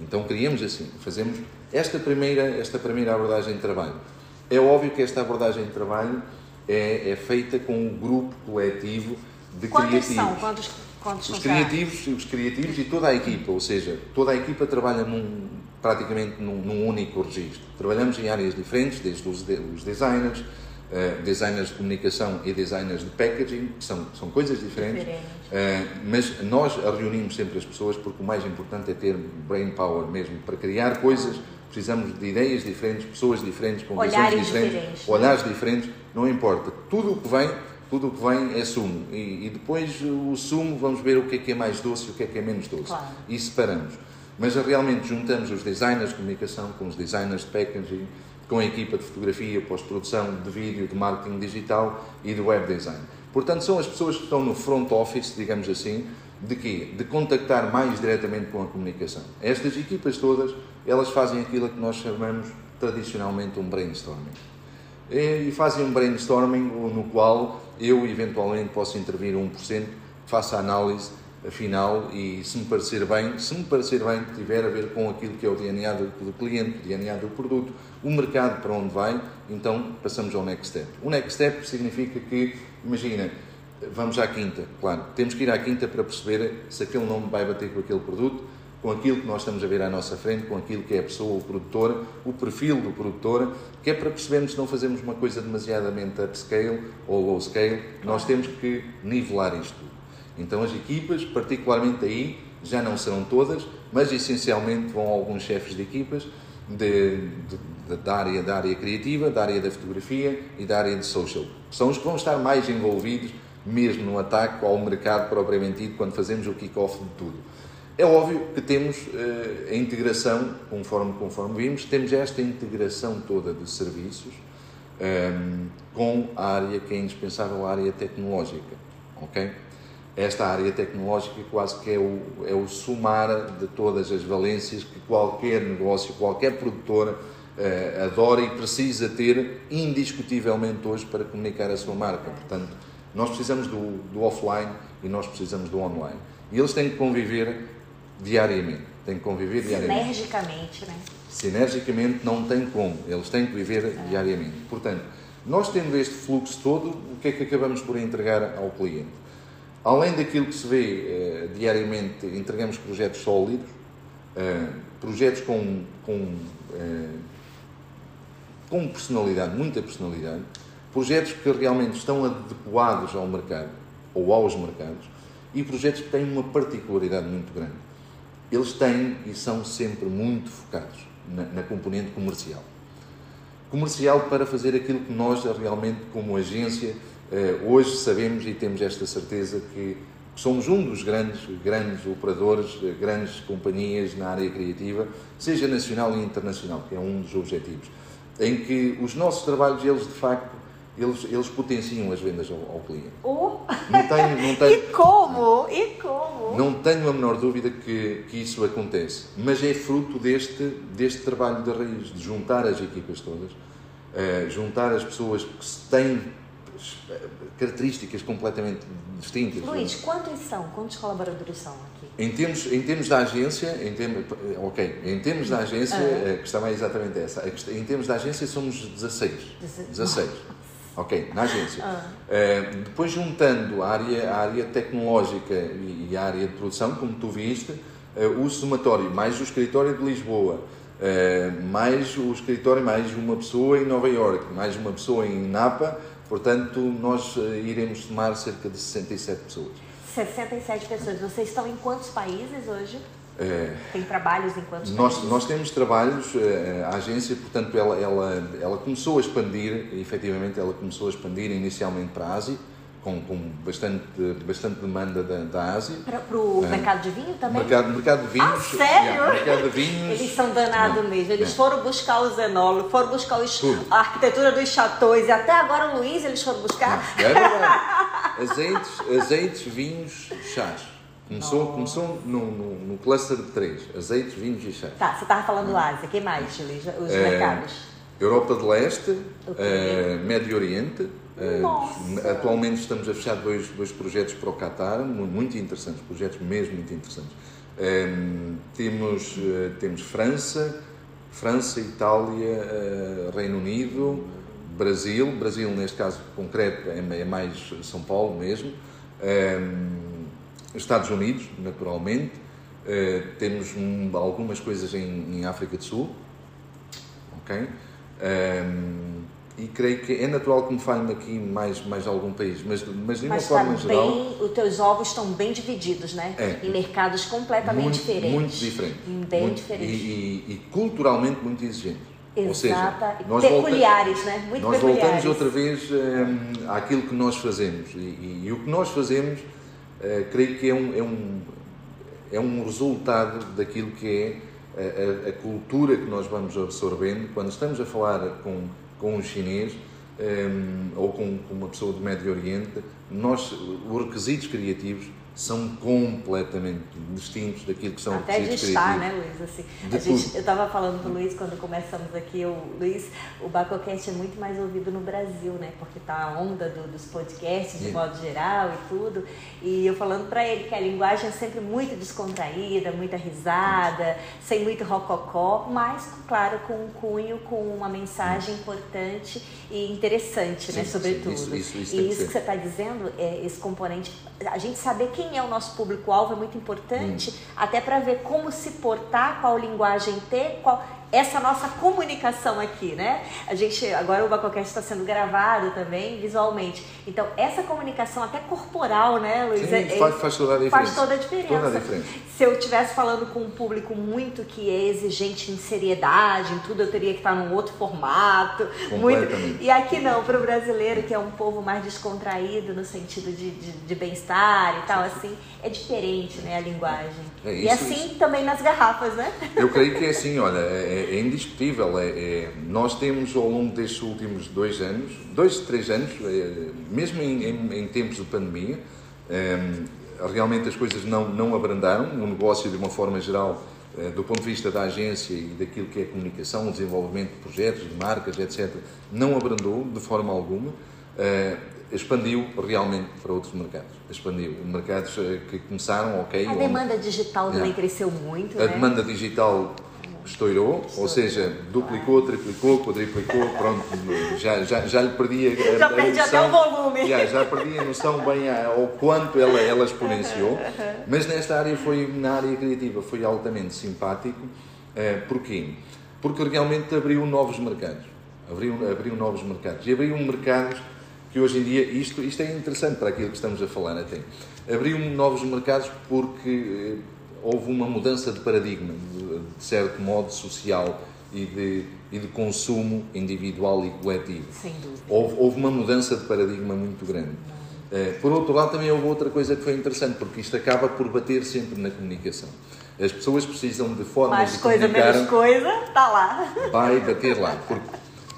Então criamos assim, fazemos esta primeira, esta primeira abordagem de trabalho. É óbvio que esta abordagem de trabalho é, é feita com um grupo coletivo de Quantos criativos. São? Quantos, quantos os criativos, os criativos e toda a equipa, ou seja, toda a equipa trabalha num, praticamente num, num único registro. Trabalhamos em áreas diferentes, desde os, os designers, uh, designers de comunicação e designers de packaging, que são, são coisas diferentes, uh, mas nós reunimos sempre as pessoas porque o mais importante é ter brain power mesmo, para criar coisas, precisamos de ideias diferentes, pessoas diferentes, com diferentes, diferentes, olhares diferentes, não importa. Tudo o que vem, tudo o que vem é sumo. E, e depois o sumo vamos ver o que é que é mais doce e o que é que é menos doce. Claro. E separamos. Mas realmente juntamos os designers de comunicação com os designers de packaging, com a equipa de fotografia, pós-produção, de vídeo, de marketing digital e de web design. Portanto, são as pessoas que estão no front office, digamos assim, de quê? De contactar mais diretamente com a comunicação. Estas equipas todas, elas fazem aquilo que nós chamamos tradicionalmente um brainstorming. E fazem um brainstorming no qual eu eventualmente posso intervir 1%, faço a análise final e se me parecer bem, se me parecer bem que tiver a ver com aquilo que é o DNA do, do cliente, o DNA do produto, o mercado para onde vai, então passamos ao next step. O next step significa que, imagina, vamos à quinta, claro, temos que ir à quinta para perceber se aquele nome vai bater com aquele produto, com aquilo que nós estamos a ver à nossa frente, com aquilo que é a pessoa, o produtor, o perfil do produtor, que é para percebermos se não fazemos uma coisa demasiadamente upscale ou low scale, nós temos que nivelar isto tudo. Então as equipas, particularmente aí, já não serão todas, mas essencialmente vão alguns chefes de equipas de, de, da, área, da área criativa, da área da fotografia e da área de social. São os que vão estar mais envolvidos mesmo no ataque ao mercado propriamente dito, quando fazemos o kick-off de tudo. É óbvio que temos uh, a integração, conforme, conforme vimos, temos esta integração toda de serviços um, ehm, com a área que é indispensável, a área tecnológica. ok? Esta área tecnológica quase que é o, é o somar de todas as valências que qualquer negócio, qualquer produtora uh, adora e precisa ter indiscutivelmente hoje para comunicar a sua marca. Portanto, nós precisamos do, do offline e nós precisamos do online. E eles têm que conviver diariamente. Têm que conviver diariamente. Sinergicamente, né? Sinergicamente não tem como. Eles têm que viver é. diariamente. Portanto, nós tendo este fluxo todo, o que é que acabamos por entregar ao cliente? Além daquilo que se vê eh, diariamente, entregamos projetos sólidos, eh, projetos com, com, eh, com personalidade, muita personalidade, projetos que realmente estão adequados ao mercado ou aos mercados e projetos que têm uma particularidade muito grande. Eles têm e são sempre muito focados na, na componente comercial. Comercial para fazer aquilo que nós realmente, como agência, eh, hoje sabemos e temos esta certeza que somos um dos grandes, grandes operadores, eh, grandes companhias na área criativa, seja nacional e internacional, que é um dos objetivos, em que os nossos trabalhos, eles de facto eles, eles potenciam as vendas ao, ao cliente. Oh. Não tenho, não [LAUGHS] tenho, e como? E como? Não tenho a menor dúvida que, que isso acontece, mas é fruto deste, deste trabalho de raiz, de juntar as equipas todas, uh, juntar as pessoas que têm características completamente distintas. Luís, quantos são? Quantos colaboradores são? Em termos, em termos da agência, em termos, ok, em termos da agência, uhum. a questão é exatamente essa. Em termos da agência somos 16. 16. Ok, na agência. Uh, depois juntando a área, a área tecnológica e, e a área de produção, como tu viste, uh, o somatório, mais o escritório de Lisboa, uh, mais o escritório, mais uma pessoa em Nova York, mais uma pessoa em Napa, portanto, nós iremos somar cerca de 67 pessoas. 67 pessoas. Vocês estão em quantos países hoje? É, Tem trabalhos enquanto nós, nós temos trabalhos, eh, a agência, portanto, ela, ela, ela começou a expandir, efetivamente, ela começou a expandir inicialmente para a Ásia, com, com bastante, bastante demanda da, da Ásia. Para, para o é, mercado de vinho também? Mercado, mercado de vinhos. Ah, sério? Yeah, mercado de vinhos. Eles são danados não, mesmo. Eles não. foram buscar os enólogos, foram buscar os, a arquitetura dos chateaus e até agora o Luiz eles foram buscar. Não, é verdade. azeites, azeites, vinhos, chás. Começou, começou no, no, no, cluster de três: azeites, vinhos e chá. Tá, você estava falando do Ásia. que mais, Os é, mercados? Europa de Leste, é, Médio Oriente. É, atualmente estamos a fechar dois, dois projetos para o Qatar, muito interessantes, projetos mesmo muito interessantes. É, temos, temos França, França, Itália, Reino Unido, Brasil. Brasil, neste caso concreto, é, mais São Paulo mesmo. Estados Unidos, naturalmente, uh, temos um, algumas coisas em, em, África do Sul, ok? Um, ehm, e creio que é natural que me falhe aqui mais, mais algum país, mas, mas de uma Mas forma geral. bem, os teus ovos estão bem divididos, né? É. Em mercados completamente muito, diferentes. Muito diferente. Bem Muito-. E, e- e culturalmente muito exigente. Ou seja, Exata. nós peculiares, né? Muito nós peculiares. voltamos outra vez hum, àquilo que nós fazemos. E, e- e o que nós fazemos, eh, creio que é um, é, um, é um resultado daquilo que é a, a- a cultura que nós vamos absorvendo quando estamos a falar com, com um chinês hum, ou com, com uma pessoa do Médio Oriente. Nós, os requisitos criativos são completamente distintos daquilo que são Até de estar, criativos. né, Luiz? Assim, De gente, eu estava falando com o Luiz quando começamos aqui, o Luiz, o Bacocast é muito mais ouvido no Brasil, né? Porque tá a onda do- dos podcasts de modo geral e tudo. E eu falando para ele que a linguagem é sempre muito descontraída, muita risada, sem muito rococó, mas, claro, com um cunho, com uma mensagem importante e interessante, né? Sim, Sobretudo. sim, isso- isso- isso e que isso ser. que você está dizendo, é, esse componente, a gente saber quem é o nosso público-alvo é muito importante, até para ver como se portar, qual linguagem ter, qual essa nossa comunicação aqui, né? A gente agora o Bacocast está sendo gravado também visualmente, então essa comunicação até corporal, né, Luiz? Sim, É- faz, faz toda a diferença. Faz toda a diferença. Toda a diferença. Se eu estivesse falando com um público muito que é exigente em seriedade, em tudo, eu teria que estar num outro formato. Muito... E aqui não, para o brasileiro, que é um povo mais descontraído no sentido de, de, de bem-estar e tal, assim, é diferente né, a linguagem. É e isso, assim também nas garrafas, né? Eu creio que é assim, olha, é, é indiscutível. É, é- nós temos ao longo destes últimos dois anos, dois, três anos, é, mesmo em, em- em tempos de pandemia, é, realmente as coisas não, não abrandaram. O negócio, de uma forma geral, é, do ponto de vista da agência e daquilo que é a comunicação, o desenvolvimento de projetos, de marcas, etc., não abrandou de forma alguma. É, expandiu realmente para outros mercados. Expandiu. Mercados que começaram, ok. A onde- demanda digital também É. cresceu muito, a né? demanda digital estourou, ou seja, duplicou, triplicou, quadriplicou, pronto, já, já, já lhe perdi a, Já a perdi até noção- o volume. Já, já perdi a noção bem ao quanto ela, ela exponenciou, mas nesta área foi, na área criativa, foi altamente simpático. Eh, porquê? Porque realmente abriu novos mercados. Abriu, abriu novos mercados. E abriu mercados que hoje em dia, isto, isto é interessante para aquilo que estamos a falar até, abriu novos mercados porque eh, houve uma mudança de paradigma, de, de certo modo social e de, e de consumo individual e coletivo. Sem dúvida. Houve, houve uma mudança de paradigma muito grande. Eh, Por outro lado, também houve outra coisa que foi interessante, porque isto acaba por bater sempre na comunicação. As pessoas precisam de formas Mais de coisa, menos coisa, tá lá. vai bater lá. Porque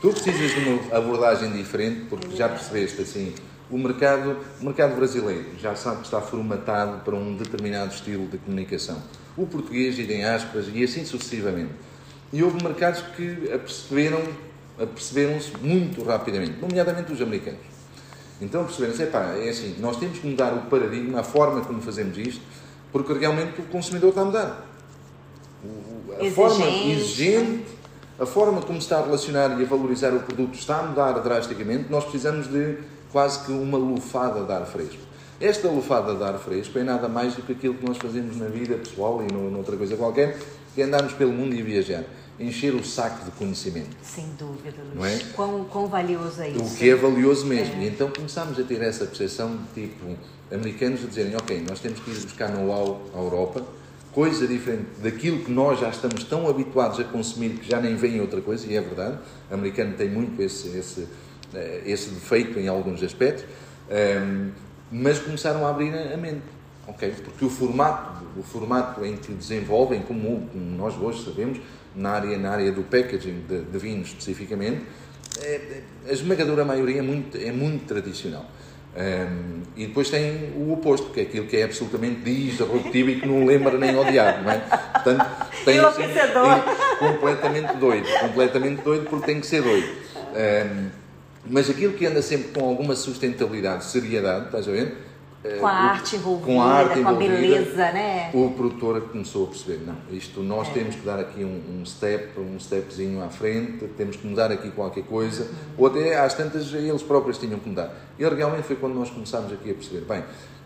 tu precisas de uma abordagem diferente, porque já percebeste assim, o mercado, o mercado brasileiro já sabe que está formatado para um determinado estilo de comunicação. O português, idem aspas, e assim sucessivamente. E houve mercados que aperceberam, aperceberam-se muito rapidamente, nomeadamente os americanos. Então perceberam-se, epá, é assim, nós temos que mudar o paradigma, a forma como fazemos isto, porque realmente o consumidor está a mudar. A Exigente. forma exigente, a forma como se está a relacionar e a valorizar o produto está a mudar drasticamente, nós precisamos de quase que uma lufada de ar fresco. Esta lufada de ar fresco é nada mais do que aquilo que nós fazemos na vida pessoal e no- noutra coisa qualquer, que é andarmos pelo mundo e viajar. Encher o saco de conhecimento. Sem dúvida, Luiz. Não é? Quão, quão valioso é isso. O que é valioso mesmo. E então começámos a ter essa percepção de tipo, americanos a dizerem, ok, nós temos que ir buscar know-how à Europa, coisa diferente daquilo que nós já estamos tão habituados a consumir que já nem vem outra coisa, e é verdade, o americano tem muito esse, esse, esse defeito em alguns aspectos, ehm, mas começaram a abrir a mente. Porque o formato, o formato em que desenvolvem, como, como nós hoje sabemos, na área, na área do packaging de, de vinhos especificamente, é, a esmagadora maioria é muito, é muito tradicional. Um, e depois tem o oposto, que é aquilo que é absolutamente disruptivo e que não lembra nem odiar, não é? Portanto, tem assim, Enlouquecedor. é completamente doido, completamente doido porque tem que ser doido. Um, mas aquilo que anda sempre com alguma sustentabilidade, seriedade, estás a ver? Com a arte envolvida, com a arte com a envolvida, beleza, né? o produtor começou a perceber, não, isto nós É. temos que dar aqui um, um step, um stepzinho à frente, temos que mudar aqui qualquer coisa, ou até às tantas eles próprios tinham que mudar. E realmente foi quando nós começámos aqui a perceber, bem,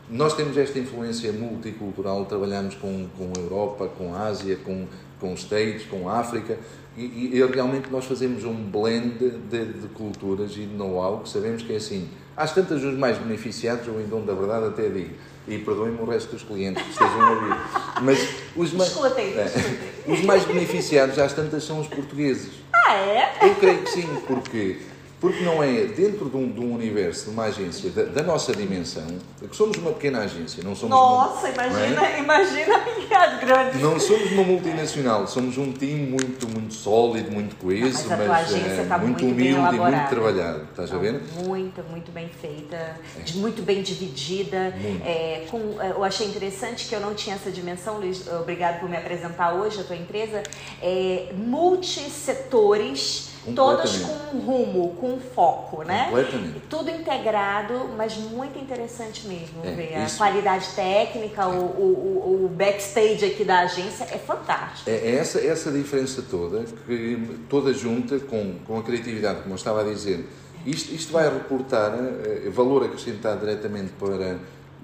nós temos esta influência multicultural, trabalhamos com, com a Europa, com a Ásia, com, com os States, com a África, e, e, realmente nós fazemos um blend de, de culturas e de know-how que sabemos que é assim. Às tantas, os mais beneficiados, ou em dom da verdade, até digo, e perdoem-me o resto dos clientes que estejam a ouvir, [LAUGHS] mas os mais, é, os mais beneficiados, às tantas, são os portugueses. Ah, é? Eu creio que sim, porque porque não é dentro de um, de um universo, de uma agência da, da, nossa dimensão, que somos uma pequena agência, não somos Nossa, uma, imagina, é? imagina a [LAUGHS] grande. Não somos uma multinacional, somos um time muito, muito sólido, muito coeso, mas, mas é, tá muito, muito, humilde e muito trabalhado. Estás a ver? Muito, muito bem feita, é. muito bem dividida. É, com, eu achei interessante que eu não tinha essa dimensão, Luiz, obrigado por me apresentar hoje a tua empresa. É, multissetores todas com um rumo, com um foco, né? Completamente. Tudo integrado, mas muito interessante mesmo é, ver isso... a qualidade técnica, é. o, o, o, backstage aqui da agência é fantástico. É, é essa, essa diferença toda, que toda junta com, com a criatividade, como eu estava a dizer, isto, isto vai reportar uh, valor acrescentado diretamente para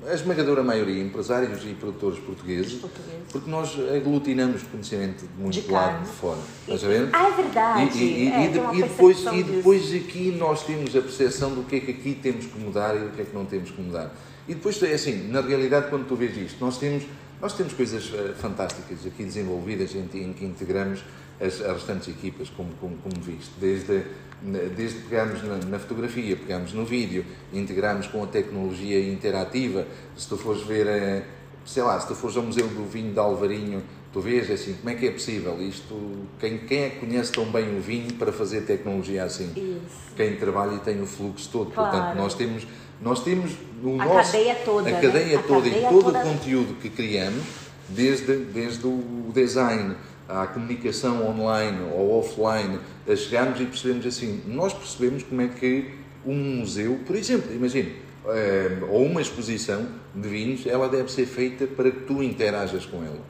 a esmagadora maioria, empresários e produtores portugueses, portugueses. porque nós aglutinamos conhecimento de muito de lado de fora. Estás a ver? Ah, é verdade. E, e, é, e, de, e depois, e depois aqui nós temos a percepção do que é que aqui temos que mudar e do que é que não temos que mudar. E depois, é assim, na realidade, quando tu vês isto, nós temos, nós temos coisas uh, fantásticas aqui desenvolvidas em, em que integramos as, as restantes equipas, como, como, como viste, desde desde pegarmos na, na, fotografia, pegarmos no vídeo, integrarmos com a tecnologia interativa. Se tu fores ver, eh, sei lá, se tu fores ao Museu do Vinho de Alvarinho, tu vês assim, como é que é possível isto? Quem, quem é que conhece tão bem o vinho para fazer tecnologia assim? Isso. Quem trabalha e tem o fluxo todo. Claro. Portanto, nós temos, nós temos o a nosso, cadeia toda, a né? cadeia a toda cadeia e todo toda... o conteúdo que criamos, desde, desde o design, à comunicação online ou offline, chegarmos e percebemos assim, nós percebemos como é que um museu, por exemplo, imagine, eh, ou uma exposição de vinhos, ela deve ser feita para que tu interajas com ela.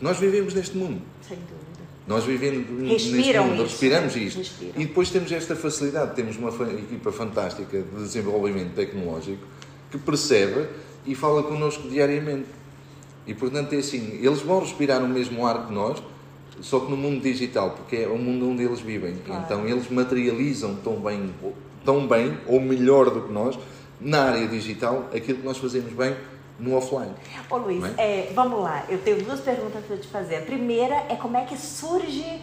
Nós vivemos neste mundo. Sem dúvida. Nós vivemos Respiram neste mundo, isso, respiramos isto. Respiram. E depois temos esta facilidade, temos uma equipa fantástica de desenvolvimento tecnológico que percebe e fala connosco diariamente. E portanto é assim, eles vão respirar o mesmo ar que nós, só que no mundo digital, porque é o mundo onde eles vivem. Claro. Então eles materializam tão bem, tão bem ou melhor do que nós na área digital aquilo que nós fazemos bem no offline. Ô Luiz, é? É, vamos lá, eu tenho duas perguntas para te fazer. A primeira é como é que surge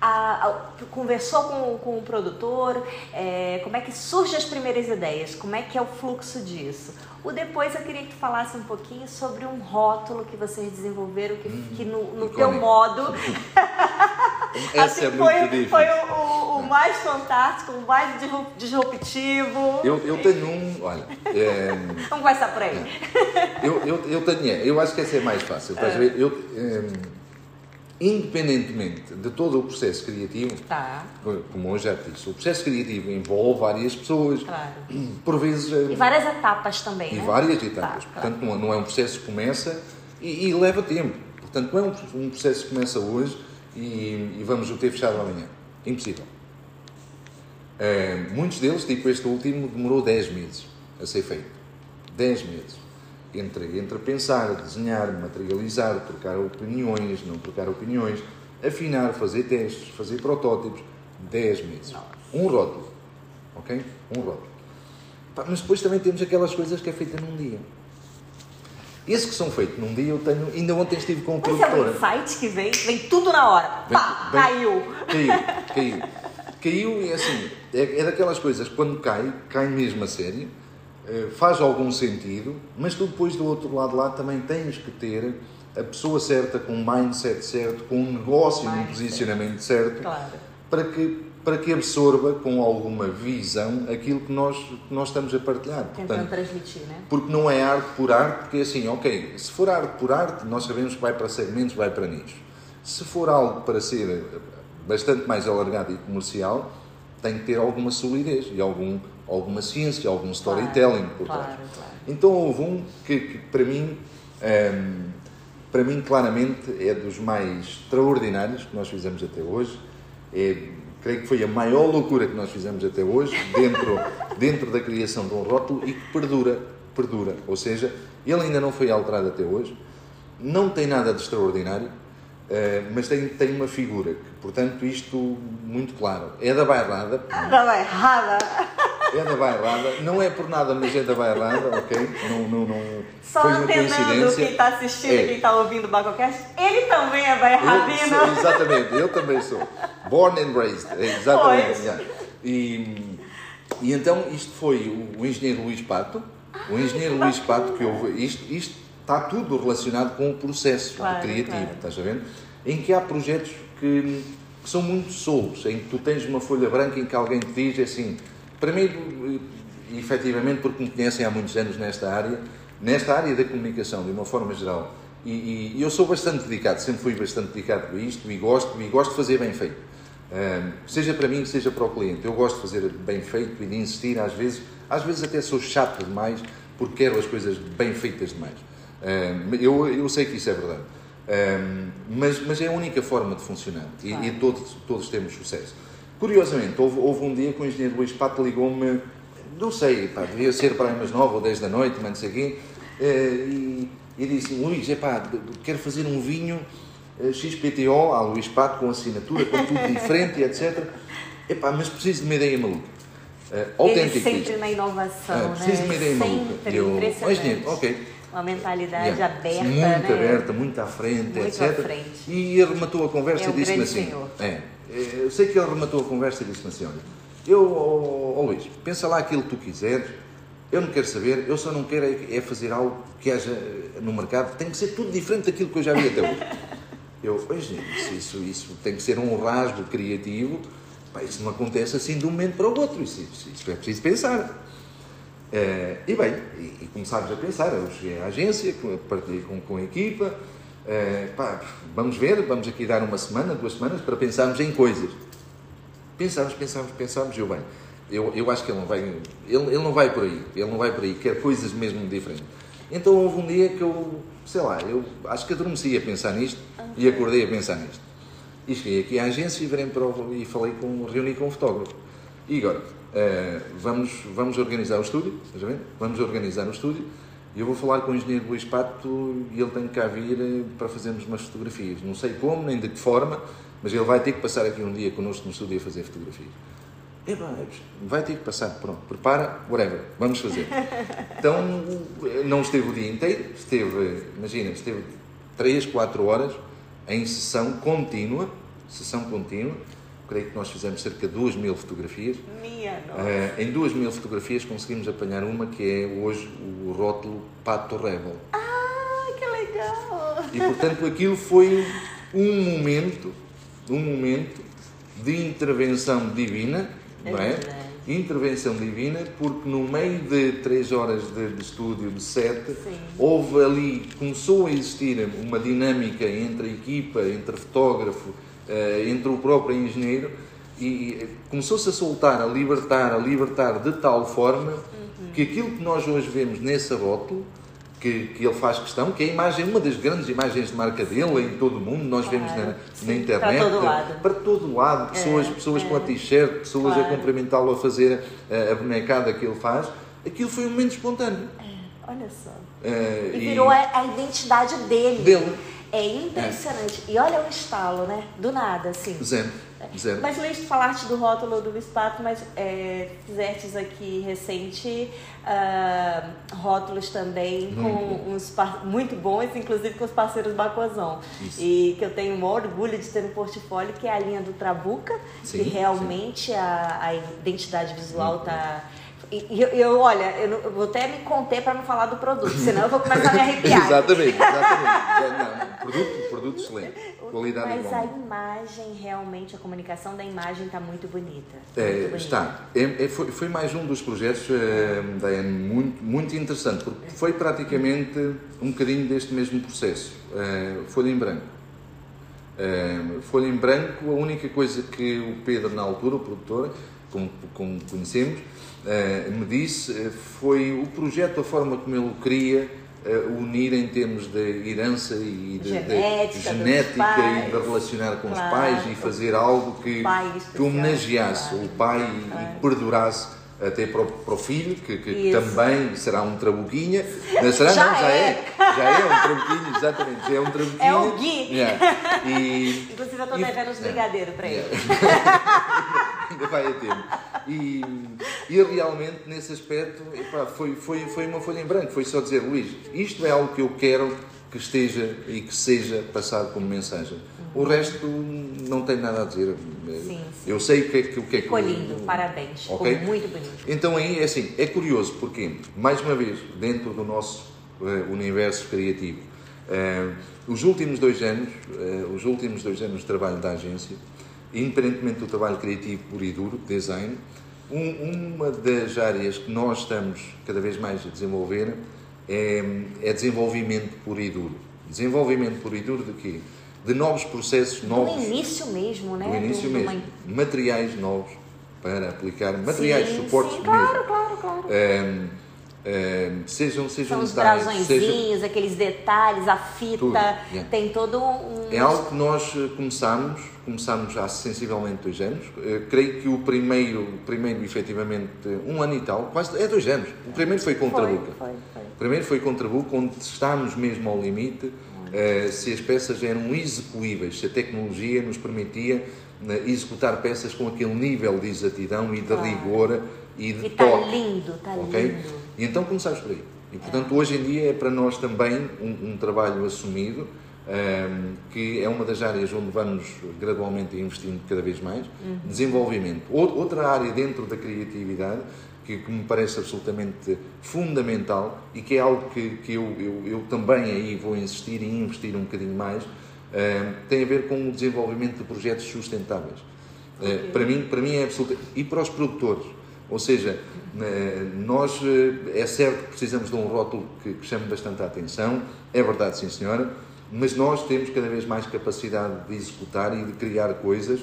a, a, conversou com, com o produtor, é, como é que surgem as primeiras ideias, como é que é o fluxo disso. O depois eu queria que tu falasse um pouquinho sobre um rótulo que vocês desenvolveram, que, hum, que no, no teu modo. [LAUGHS] Essa assim, é foi, muito foi o, o, o, mais fantástico, o mais disruptivo. Eu, eu tenho um, olha. É, [LAUGHS] Vamos começar por aí. É, eu, eu, eu tenho, eu acho que essa é mais fácil. A ver? Eu, é, independentemente de todo o processo criativo, tá. como hoje já disse, o processo criativo envolve várias pessoas, claro. por vezes. E várias etapas também. E né? várias etapas. Tá, Portanto, claro. não é um processo que começa e, e, leva tempo. Portanto, não é um, um processo que começa hoje e, e, vamos o ter fechado amanhã. Impossível. Uh, muitos deles, tipo este último, demorou 10 meses a ser feito. 10 meses entre, entre pensar, desenhar, materializar, trocar opiniões, não trocar opiniões, afinar, fazer testes, fazer protótipos, 10 meses. Um rótulo. Ok? Um rótulo. Mas depois também temos aquelas coisas que é feita num dia. Esses que são feitos num dia, eu tenho. Ainda ontem estive com o produtor. Esse é o insight que vem, vem tudo na hora. Vem, Pá, vem, caiu. Caiu, [LAUGHS] caiu. Caiu e é assim, é, é daquelas coisas quando cai, cai mesmo a sério faz algum sentido, mas tu depois do outro lado lá também tens que ter a pessoa certa, com um mindset certo, com um negócio e um posicionamento certo, claro. para, que, para que absorva com alguma visão aquilo que nós, que nós estamos a partilhar. Tentando transmitir, né? Porque não é arte por arte, porque é assim, ok, se for arte por arte, nós sabemos que vai para segmentos, vai para nichos. Se for algo para ser bastante mais alargado e comercial, tem que ter alguma solidez e algum alguma ciência, algum storytelling claro, por trás. Claro, claro. Então houve um que, que para mim, um, ehm, para mim claramente é dos mais extraordinários que nós fizemos até hoje. É, creio que foi a maior loucura que nós fizemos até hoje dentro [LAUGHS] dentro da criação de um rótulo e que perdura, perdura. Ou seja, ele ainda não foi alterado até hoje. Não tem nada de extraordinário. mas tem, tem uma figura, que, portanto, isto muito claro. É da bairrada. É da bairrada. É da bairrada. Não é por nada, mas é da bairrada, ok? Não, não, não... Só Foi antenando quem está assistindo é. quem está ouvindo o Bacocast, ele também é bairradino. Eu, exatamente, eu também sou. Born and raised. Exatamente. Yeah. E, e então isto foi o, o engenheiro Luís Pato. O engenheiro Luís Pato, que houve. Isto, isto está tudo relacionado com o processo claro, criativo, claro. estás a ver? Em que há projetos que, que, são muito soltos, em que tu tens uma folha branca em que alguém te diz assim, primeiro, efetivamente, porque me conhecem há muitos anos nesta área, nesta área da comunicação, de uma forma geral, e, e eu sou bastante dedicado, sempre fui bastante dedicado a isto e gosto, e gosto de fazer bem feito. Um, seja para mim, seja para o cliente. Eu gosto de fazer bem feito e de insistir, às vezes, às vezes até sou chato demais, porque quero as coisas bem feitas demais. Um, eu, eu sei que isso é verdade. Um, mas, mas é a única forma de funcionar e, e todos, todos temos sucesso. Curiosamente, houve, houve um dia que o engenheiro Luís Pato ligou-me, não sei, pá, devia ser para aí umas 9 ou 10 da noite, mas não sei quê, uh, e, e disse: Luís, epá, quero fazer um vinho eh, XPTO, a Luís Pato, com assinatura, com tudo diferente, etc. Epá, mas preciso de uma ideia maluca. Uh, autêntica. sempre na inovação, uh, né? Preciso de uma ideia sempre maluca. Eu, impressionante. ok. Uma mentalidade yeah. aberta, Muito né? aberta, muito à frente, muito etc. À frente. E ele rematou a conversa é e disse-me assim: senhor. é, eu sei que ele rematou a conversa e disse-me assim: olha, eu, oh, oh, Luís, pensa lá aquilo que tu quiseres, eu não quero saber, eu só não quero é, é fazer algo que haja no mercado, tem que ser tudo diferente daquilo que eu já vi até hoje. [LAUGHS] Eu, pois, isso, isso, isso tem que ser um rasgo criativo, pá, isso não acontece assim de um momento para o outro, isso, isso, isso é preciso pensar. Uh, e bem, e, e, começámos a pensar, eu cheguei à agência, partilhei com, com a equipa, uh, pá, vamos ver, vamos aqui dar uma semana, duas semanas, para pensarmos em coisas. Pensámos, pensámos, pensámos, eu bem, eu, eu acho que ele não vai, ele, ele não vai por aí, ele não vai por aí, quer coisas mesmo diferentes. Então houve um dia que eu, sei lá, eu acho que adormeci a pensar nisto e acordei a pensar nisto. E cheguei aqui à agência e, para o, e falei com, reuni com o fotógrafo. E agora, uh, vamos, vamos organizar o estúdio, estás a ver? Vamos organizar o estúdio e eu vou falar com o engenheiro Luís Pato e ele tem que cá vir eh, para fazermos umas fotografias. Não sei como, nem de que forma, mas ele vai ter que passar aqui um dia connosco no estúdio a fazer fotografias. É, vai ter que passar, pronto, prepara, whatever, vamos fazer. Então, não esteve o dia inteiro, esteve, imagina, esteve 3, 4 horas em sessão contínua, sessão contínua, creio que nós fizemos cerca de 2 mil fotografias. Minha nossa. Uh, em 2 mil fotografias conseguimos apanhar uma que é hoje o rótulo Pato Rebel. Ah, que legal! E portanto aquilo foi um momento, um momento de intervenção divina não é? Intervenção divina, porque no meio de três horas de, de estúdio, de sete, Sim. houve ali, começou a existir uma dinâmica entre a equipa, entre fotógrafo, entre o próprio engenheiro, e começou-se a soltar, a libertar, a libertar de tal forma uhum. que aquilo que nós hoje vemos nesse rótulo que, que ele faz questão, que é a imagem, uma das grandes imagens de marca dele em todo o mundo, nós vemos na, sim, na internet, para todo lado, para todo lado pessoas, é, pessoas é. com a t-shirt, pessoas claro. a cumprimentá-lo a fazer a, a, bonecada que ele faz, aquilo foi um momento espontâneo. É, olha só. É, e virou e... a, identidade dele. Dele. É impressionante. E olha o estalo, né? Do nada, assim. Zero. Zero. Mas Luiz, falaste do rótulo do Bispato, mas é, fizestes aqui recente uh, rótulos também com muito uns muito bons, inclusive com os parceiros Bacozão. Isso. E que eu tenho um orgulho de ter no portfólio, que é a linha do Trabuca, sim, que realmente a, a, identidade visual está e eu, eu, olha, eu, não, eu, vou até me conter para não falar do produto, senão eu vou começar a me [LAUGHS] arrepiar. exatamente, exatamente. Não, produto, produto excelente. Qualidade Mas igual. a imagem, realmente, a comunicação da imagem está muito bonita. É, muito bonita. Está. É, é, foi, foi, mais um dos projetos, é, muito, muito interessante, porque foi praticamente um bocadinho deste mesmo processo. É, folha em branco. É, folha em branco, a única coisa que o Pedro, na altura, o produtor, como, como conhecemos, uh, me disse uh, foi o projeto, a forma como ele queria uh, unir em termos de herança e de genética, de genética pais, e de relacionar com claro, os pais e fazer algo que, que homenageasse claro. o pai e, e perdurasse até para o, para o filho, que, que também será um trabuquinha. Não será? [LAUGHS] Já, não, já é. é. Já é um trabuquinho, exatamente. Já é um trabuquinho. É o Gui. Yeah. E, [LAUGHS] Inclusive eu estou devendo os brigadeiros para ele. [LAUGHS] Ainda vai a tempo. E, e realmente, nesse aspecto, epá, foi, foi, foi uma folha em branco. Foi só dizer, Luís, isto é algo que eu quero que esteja e que seja passado como mensagem. O resto não tem nada a dizer. Sim, sim. Eu sei o que é que... O que é Ficou lindo, parabéns. Okay? Ficou muito bonito. Então aí, é assim, é curioso, porque, mais uma vez, dentro do nosso uh, universo criativo, uh, os últimos dois anos, uh, os últimos dois anos de trabalho da agência, independentemente do trabalho criativo puro e duro, design, um, uma das áreas que nós estamos cada vez mais a desenvolver é, é desenvolvimento puro e duro. Desenvolvimento puro e duro de quê? de novos processos novos. Do início mesmo, né? Do início do, mesmo. Materiais novos para aplicar, materiais, sim, suportes sim, claro, mesmo. Claro, claro, um, um, sejam, sejam São os brasõezinhos, aqueles detalhes, a fita, tudo, yeah. tem todo um... É algo que nós eh, começamos, começamos há sensivelmente dois anos. Uh, creio que o primeiro, primeiro, efetivamente, um ano e tal, quase, é dois anos. O primeiro foi com o Trabuca. Foi, foi. O primeiro foi com o Trabuca, onde estamos mesmo ao limite uh, se as peças eram execuíveis, se a tecnologia nos permitia uh, executar peças com aquele nível de exatidão e de ah. rigor e de e tá toque. Está lindo, está okay? lindo. E então começamos por aí. E portanto, é. hoje em dia é para nós também um, um trabalho assumido, que é uma das áreas onde vamos gradualmente investindo cada vez mais. Uhum. Desenvolvimento. Outra área dentro da criatividade que, que, me parece absolutamente fundamental e que é algo que, que eu, eu, eu também aí vou insistir e investir um bocadinho mais, uh, tem a ver com o desenvolvimento de projetos sustentáveis. Uh, para, mim, para mim é absoluto. E para os produtores. Ou seja, uh, nós, é certo que precisamos de um rótulo que, que chame bastante a atenção, é verdade, sim senhora, mas nós temos cada vez mais capacidade de executar e de criar coisas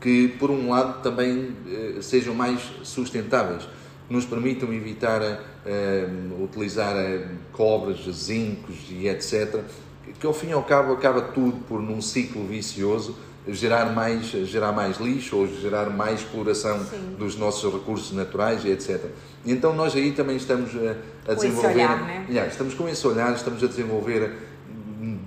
que, por um lado, também eh, sejam mais sustentáveis, nos permitam evitar eh, utilizar eh, cobras, zincos e etc., que ao fim e ao cabo acaba tudo por, num ciclo vicioso, gerar mais, gerar mais lixo ou gerar mais exploração Sim. dos nossos recursos naturais e etc. Então nós aí também estamos a, a desenvolver, olhar, né? yeah, estamos com esse olhar, estamos a desenvolver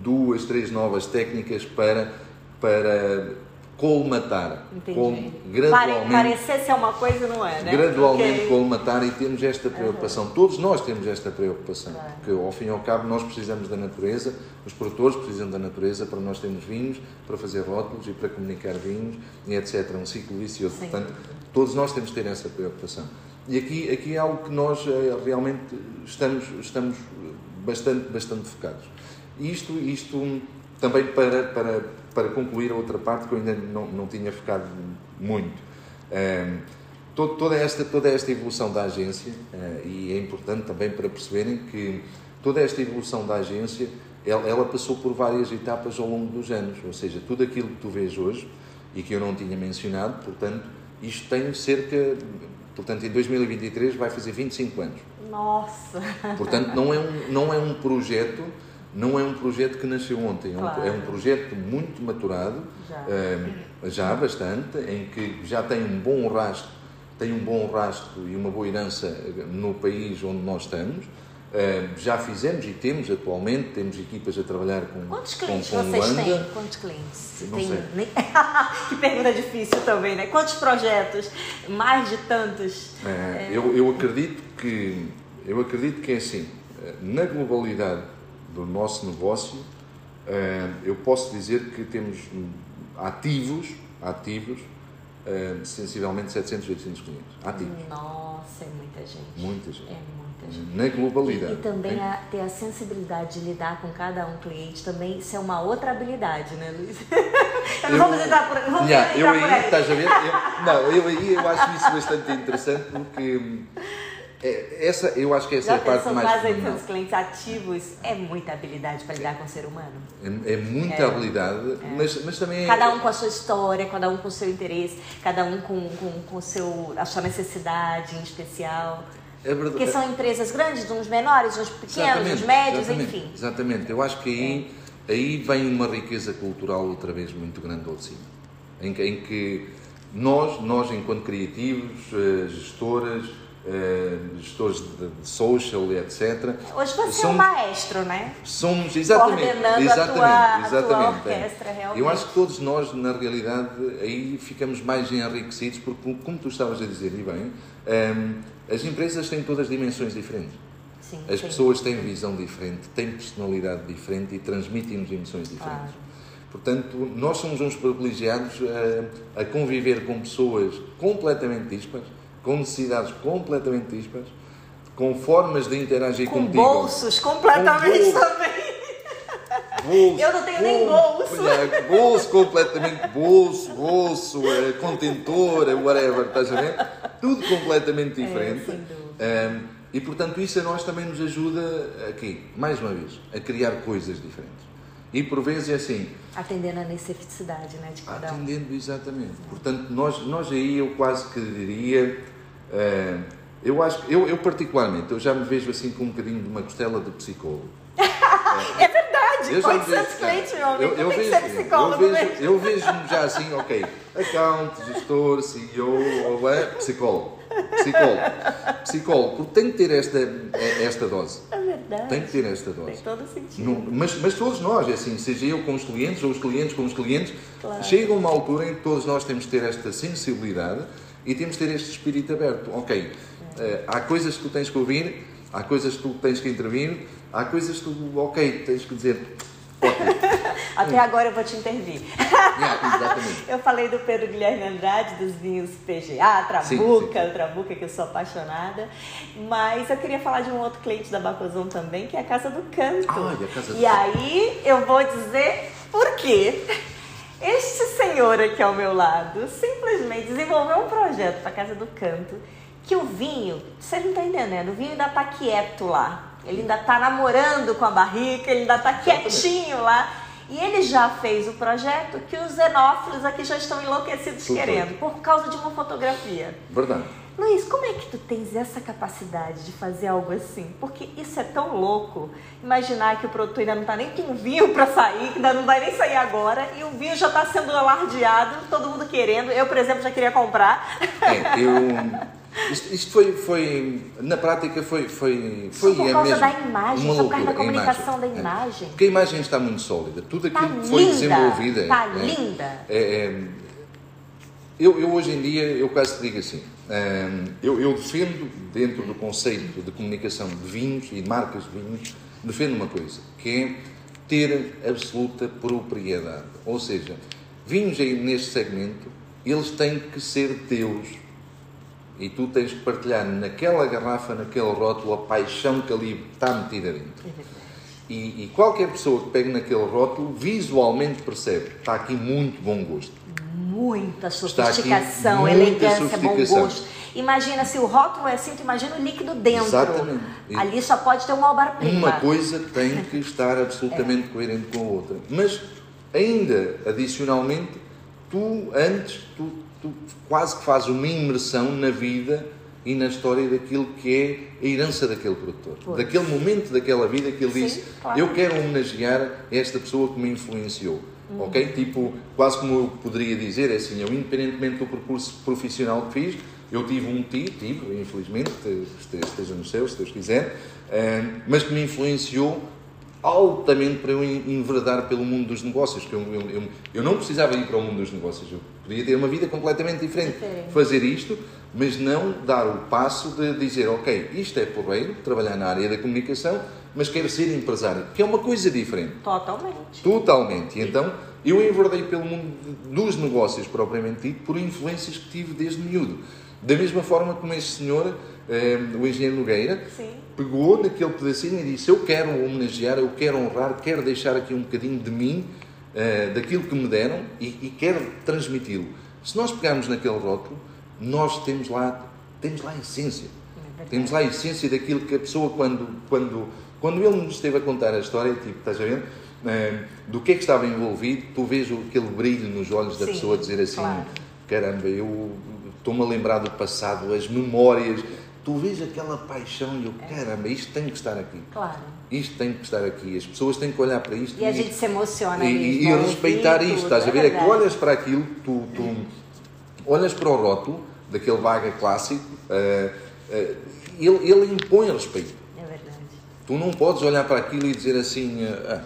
duas, três novas técnicas para para colmatar. Entendi. gradualmente, Parecer ser uma coisa não é, né? Gradualmente Porque... colmatar e temos esta preocupação. Uhum. Todos nós temos esta preocupação. Claro. Porque ao fim e ao cabo nós precisamos da natureza, os produtores precisam da natureza para nós termos vinhos, para fazer rótulos e para comunicar vinhos e etc. Um ciclo vicioso. Sim. Portanto, todos nós temos que ter essa preocupação. E aqui, aqui é algo que nós eh, realmente estamos, estamos bastante, bastante focados. Isto, isto também para, para para concluir a outra parte que eu ainda não, não tinha ficado muito. Um, todo, toda, esta, toda esta evolução da agência, uh, e é importante também para perceberem que toda esta evolução da agência, ela, ela, passou por várias etapas ao longo dos anos, ou seja, tudo aquilo que tu vês hoje, e que eu não tinha mencionado, portanto, isto tem cerca, portanto, em 2023 vai fazer 25 anos. Nossa! Portanto, não é um, não é um projeto não é um projeto que nasceu ontem, claro. é, um, é, um, projeto muito maturado, já. Uh, já bastante, em que já tem um bom rastro, tem um bom rastro e uma boa herança no país onde nós estamos. Uh, já fizemos e temos atualmente, temos equipas a trabalhar com Quantos clientes com, com vocês Luanda. têm? Quantos clientes? Não Tem... sei. [LAUGHS] que pergunta difícil também, né? Quantos projetos? Mais de tantos? É... Eu, eu acredito que eu acredito que é assim, na globalidade do nosso negócio, eh, eu posso dizer que temos ativos, ativos, eh, sensivelmente 700, 800 clientes. Ativos. Nossa, é muita gente. Muita gente. É muita gente. Na globalidade. E, e também a, ter a sensibilidade de lidar com cada um cliente também, isso é uma outra habilidade, né, Luiz? [LAUGHS] eu, vamos entrar por, vamos yeah, entrar eu por aí, estás a ver? Eu, não, eu aí eu acho isso bastante interessante porque é, essa, eu acho que essa Já é a parte mais. Já pensou os clientes ativos? É muita habilidade para lidar com o ser humano. É, é muita é, habilidade, é. Mas, mas também é... Cada um com a sua história, cada um com o seu interesse, cada um com, com, com seu, a sua necessidade em especial. É verdade. Porque são empresas grandes, uns menores, uns pequenos, exatamente, uns médios, exatamente, enfim. Exatamente. Eu acho que aí, aí vem uma riqueza cultural outra vez muito grande ao cima. Em, em que nós, nós enquanto criativos, uh, gestoras, uh, gestores de, de, social e etc. Hoje você somos, é um maestro, né? Somos, exatamente. Coordenando exatamente, a tua, exatamente. A tua orquestra, realmente. Eu acho que todos nós, na realidade, aí ficamos mais enriquecidos, porque, como tu estavas a dizer, e bem, um, ehm, as empresas têm todas dimensões diferentes. Sim, as sim. pessoas têm visão diferente, têm personalidade diferente e transmitem-nos emoções diferentes. Claro. Portanto, nós somos uns privilegiados a, a, conviver com pessoas completamente dispas, com necessidades completamente dispas, com formas de interagir com contigo. bolsos completamente com também. Bolso, Eu não tenho nem bolso. É, bolso completamente, bolso, bolso, é, contentor, é, whatever, estás a ver? Tudo completamente diferente. É, sem dúvida. Um, e portanto isso a nós também nos ajuda aqui, mais uma vez, a criar coisas diferentes. E por vezes é assim. Atendendo a necessidade né, de cada um. Atendendo, exatamente. Portanto, nós, nós aí eu quase que diria. Uh, eu acho eu, eu particularmente, eu já me vejo assim com um bocadinho de uma costela de psicólogo. [LAUGHS] é verdade, eu pode ser cliente, meu amigo. Eu, eu tem vejo, que ser psicólogo eu vejo, eu vejo-me já assim, ok, account, gestor, CEO, ou é, psicólogo. Psicólogo. Psicólogo, porque tem que ter esta, esta dose. É verdade. Tem que ter esta dose. Tem todo sentido. Não, mas, mas todos nós, é assim, seja eu com os clientes ou os clientes com os clientes, claro. chega uma altura em que todos nós temos que ter esta sensibilidade e temos que ter este espírito aberto. Ok, uh, há coisas que tu tens que ouvir, há coisas que tu tens que intervir, há coisas que tu, ok, tens que dizer. [LAUGHS] Até agora eu vou te intervir. [LAUGHS] Yeah, eu falei do Pedro Guilherme Andrade, dos vinhos PGA, Trabuca, sim, sim. Trabuca, que eu sou apaixonada. Mas eu queria falar de um outro cliente da Bacozão também, que é a Casa do Canto. Ah, e a Casa do e aí eu vou dizer por quê. Este senhor aqui ao meu lado simplesmente desenvolveu um projeto para a Casa do Canto que o vinho, você não está entendendo, o vinho ainda está quieto lá. Ele ainda está namorando com a barrica, ele ainda está quietinho lá. E ele já fez o projeto que os xenófilos aqui já estão enlouquecidos Super. querendo, por causa de uma fotografia. Verdade. Luiz, como é que tu tens essa capacidade de fazer algo assim? Porque isso é tão louco. Imaginar que o produtor ainda não está nem com vinho para sair, que ainda não vai nem sair agora, e o vinho já está sendo alardeado, todo mundo querendo. Eu, por exemplo, já queria comprar. É, eu, isto, isto, foi, foi, na prática, foi, foi, foi por é causa mesmo da imagem, uma por causa da comunicação imagem, da imagem. É. Porque a imagem está muito sólida. Tudo aquilo tá que foi linda, desenvolvido. Está é, linda. É, é, eu, eu, hoje em dia, eu quase te digo assim, eu, eu defendo, dentro do conceito de comunicação de vinhos e de marcas de vinhos, defendo uma coisa, que é ter absoluta propriedade. Ou seja, vinhos aí neste segmento, eles têm que ser teus e tu tens que partilhar naquela garrafa, naquele rótulo, a paixão que ali está metida dentro. E, e, qualquer pessoa que pegue naquele rótulo visualmente percebe está aqui muito bom gosto. Muita sofisticação, muita elegância, sofisticação. bom gosto. Imagina se o rótulo é assim, tu imagina o líquido dentro. Exatamente. Ali só pode ter um albar-prima. Uma coisa tem que estar absolutamente é. coerente com a outra. Mas, ainda adicionalmente, tu antes, tu tu quase que fazes uma imersão na vida e na história daquilo que é a herança daquele produtor. Pois. Daquele momento daquela vida que ele Sim, disse, claro. eu quero homenagear esta pessoa que me influenciou. Uhum. Ok? Tipo, quase como eu poderia dizer, é assim, eu independentemente do percurso profissional que fiz, eu tive um tio, tive, infelizmente, esteja no céu, se Deus quiser, eh, mas que me influenciou altamente para eu enverdar pelo mundo dos negócios, que eu, eu, eu, não precisava ir para o mundo dos negócios, eu podia ter uma vida completamente diferente, diferente. fazer isto, mas não dar o passo de dizer, ok, isto é porreiro, trabalhar na área da comunicação, mas quero ser empresário, que é uma coisa diferente. Totalmente. Totalmente. E então, eu enverdei pelo mundo dos negócios, propriamente dito, por influências que tive desde miúdo. Da mesma forma como este senhor, eh, o engenheiro Nogueira, Sim. pegou naquele pedacinho e disse: Eu quero homenagear, eu quero honrar, quero deixar aqui um bocadinho de mim, eh, daquilo que me deram e, e quero transmiti-lo. Se nós pegarmos naquele rótulo, nós temos lá, temos lá a essência. É temos lá a essência daquilo que a pessoa, quando, quando, quando ele nos esteve a contar a história, tipo, estás a ver? Eh, do que é que estava envolvido, tu vês aquele brilho nos olhos da Sim, pessoa dizer assim: claro. caramba, eu estou-me a lembrar do passado, as memórias. Tu vês aquela paixão e eu, caramba, isto tem que estar aqui. Claro. Isto tem que estar aqui. As pessoas têm que olhar para isto. E a gente se emociona e, mesmo. e respeitar isto, estás a ver? É, é que olhas para aquilo, tu, tu olhas para o rótulo daquele vaga clássico, uh, uh, ele, ele impõe respeito. É. Tu não podes olhar para aquilo e dizer assim. Ah,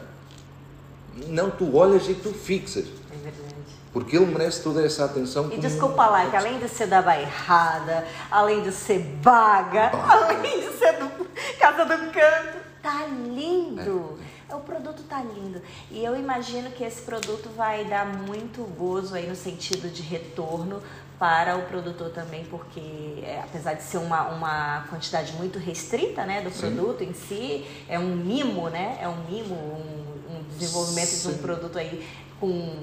não, tu olhas e tu fixas. É verdade. Porque ele merece toda essa atenção. E desculpa lá, que além de ser da bairrada, além de ser baga. além de ser do Casa do Canto, tá lindo. É. O produto tá lindo. E eu imagino que esse produto vai dar muito gozo aí no sentido de retorno para o produtor também, porque é, apesar de ser uma, uma quantidade muito restrita né, do produto Sim. em si, é um mimo, né? É um mimo, um, um desenvolvimento Sim. de um produto aí com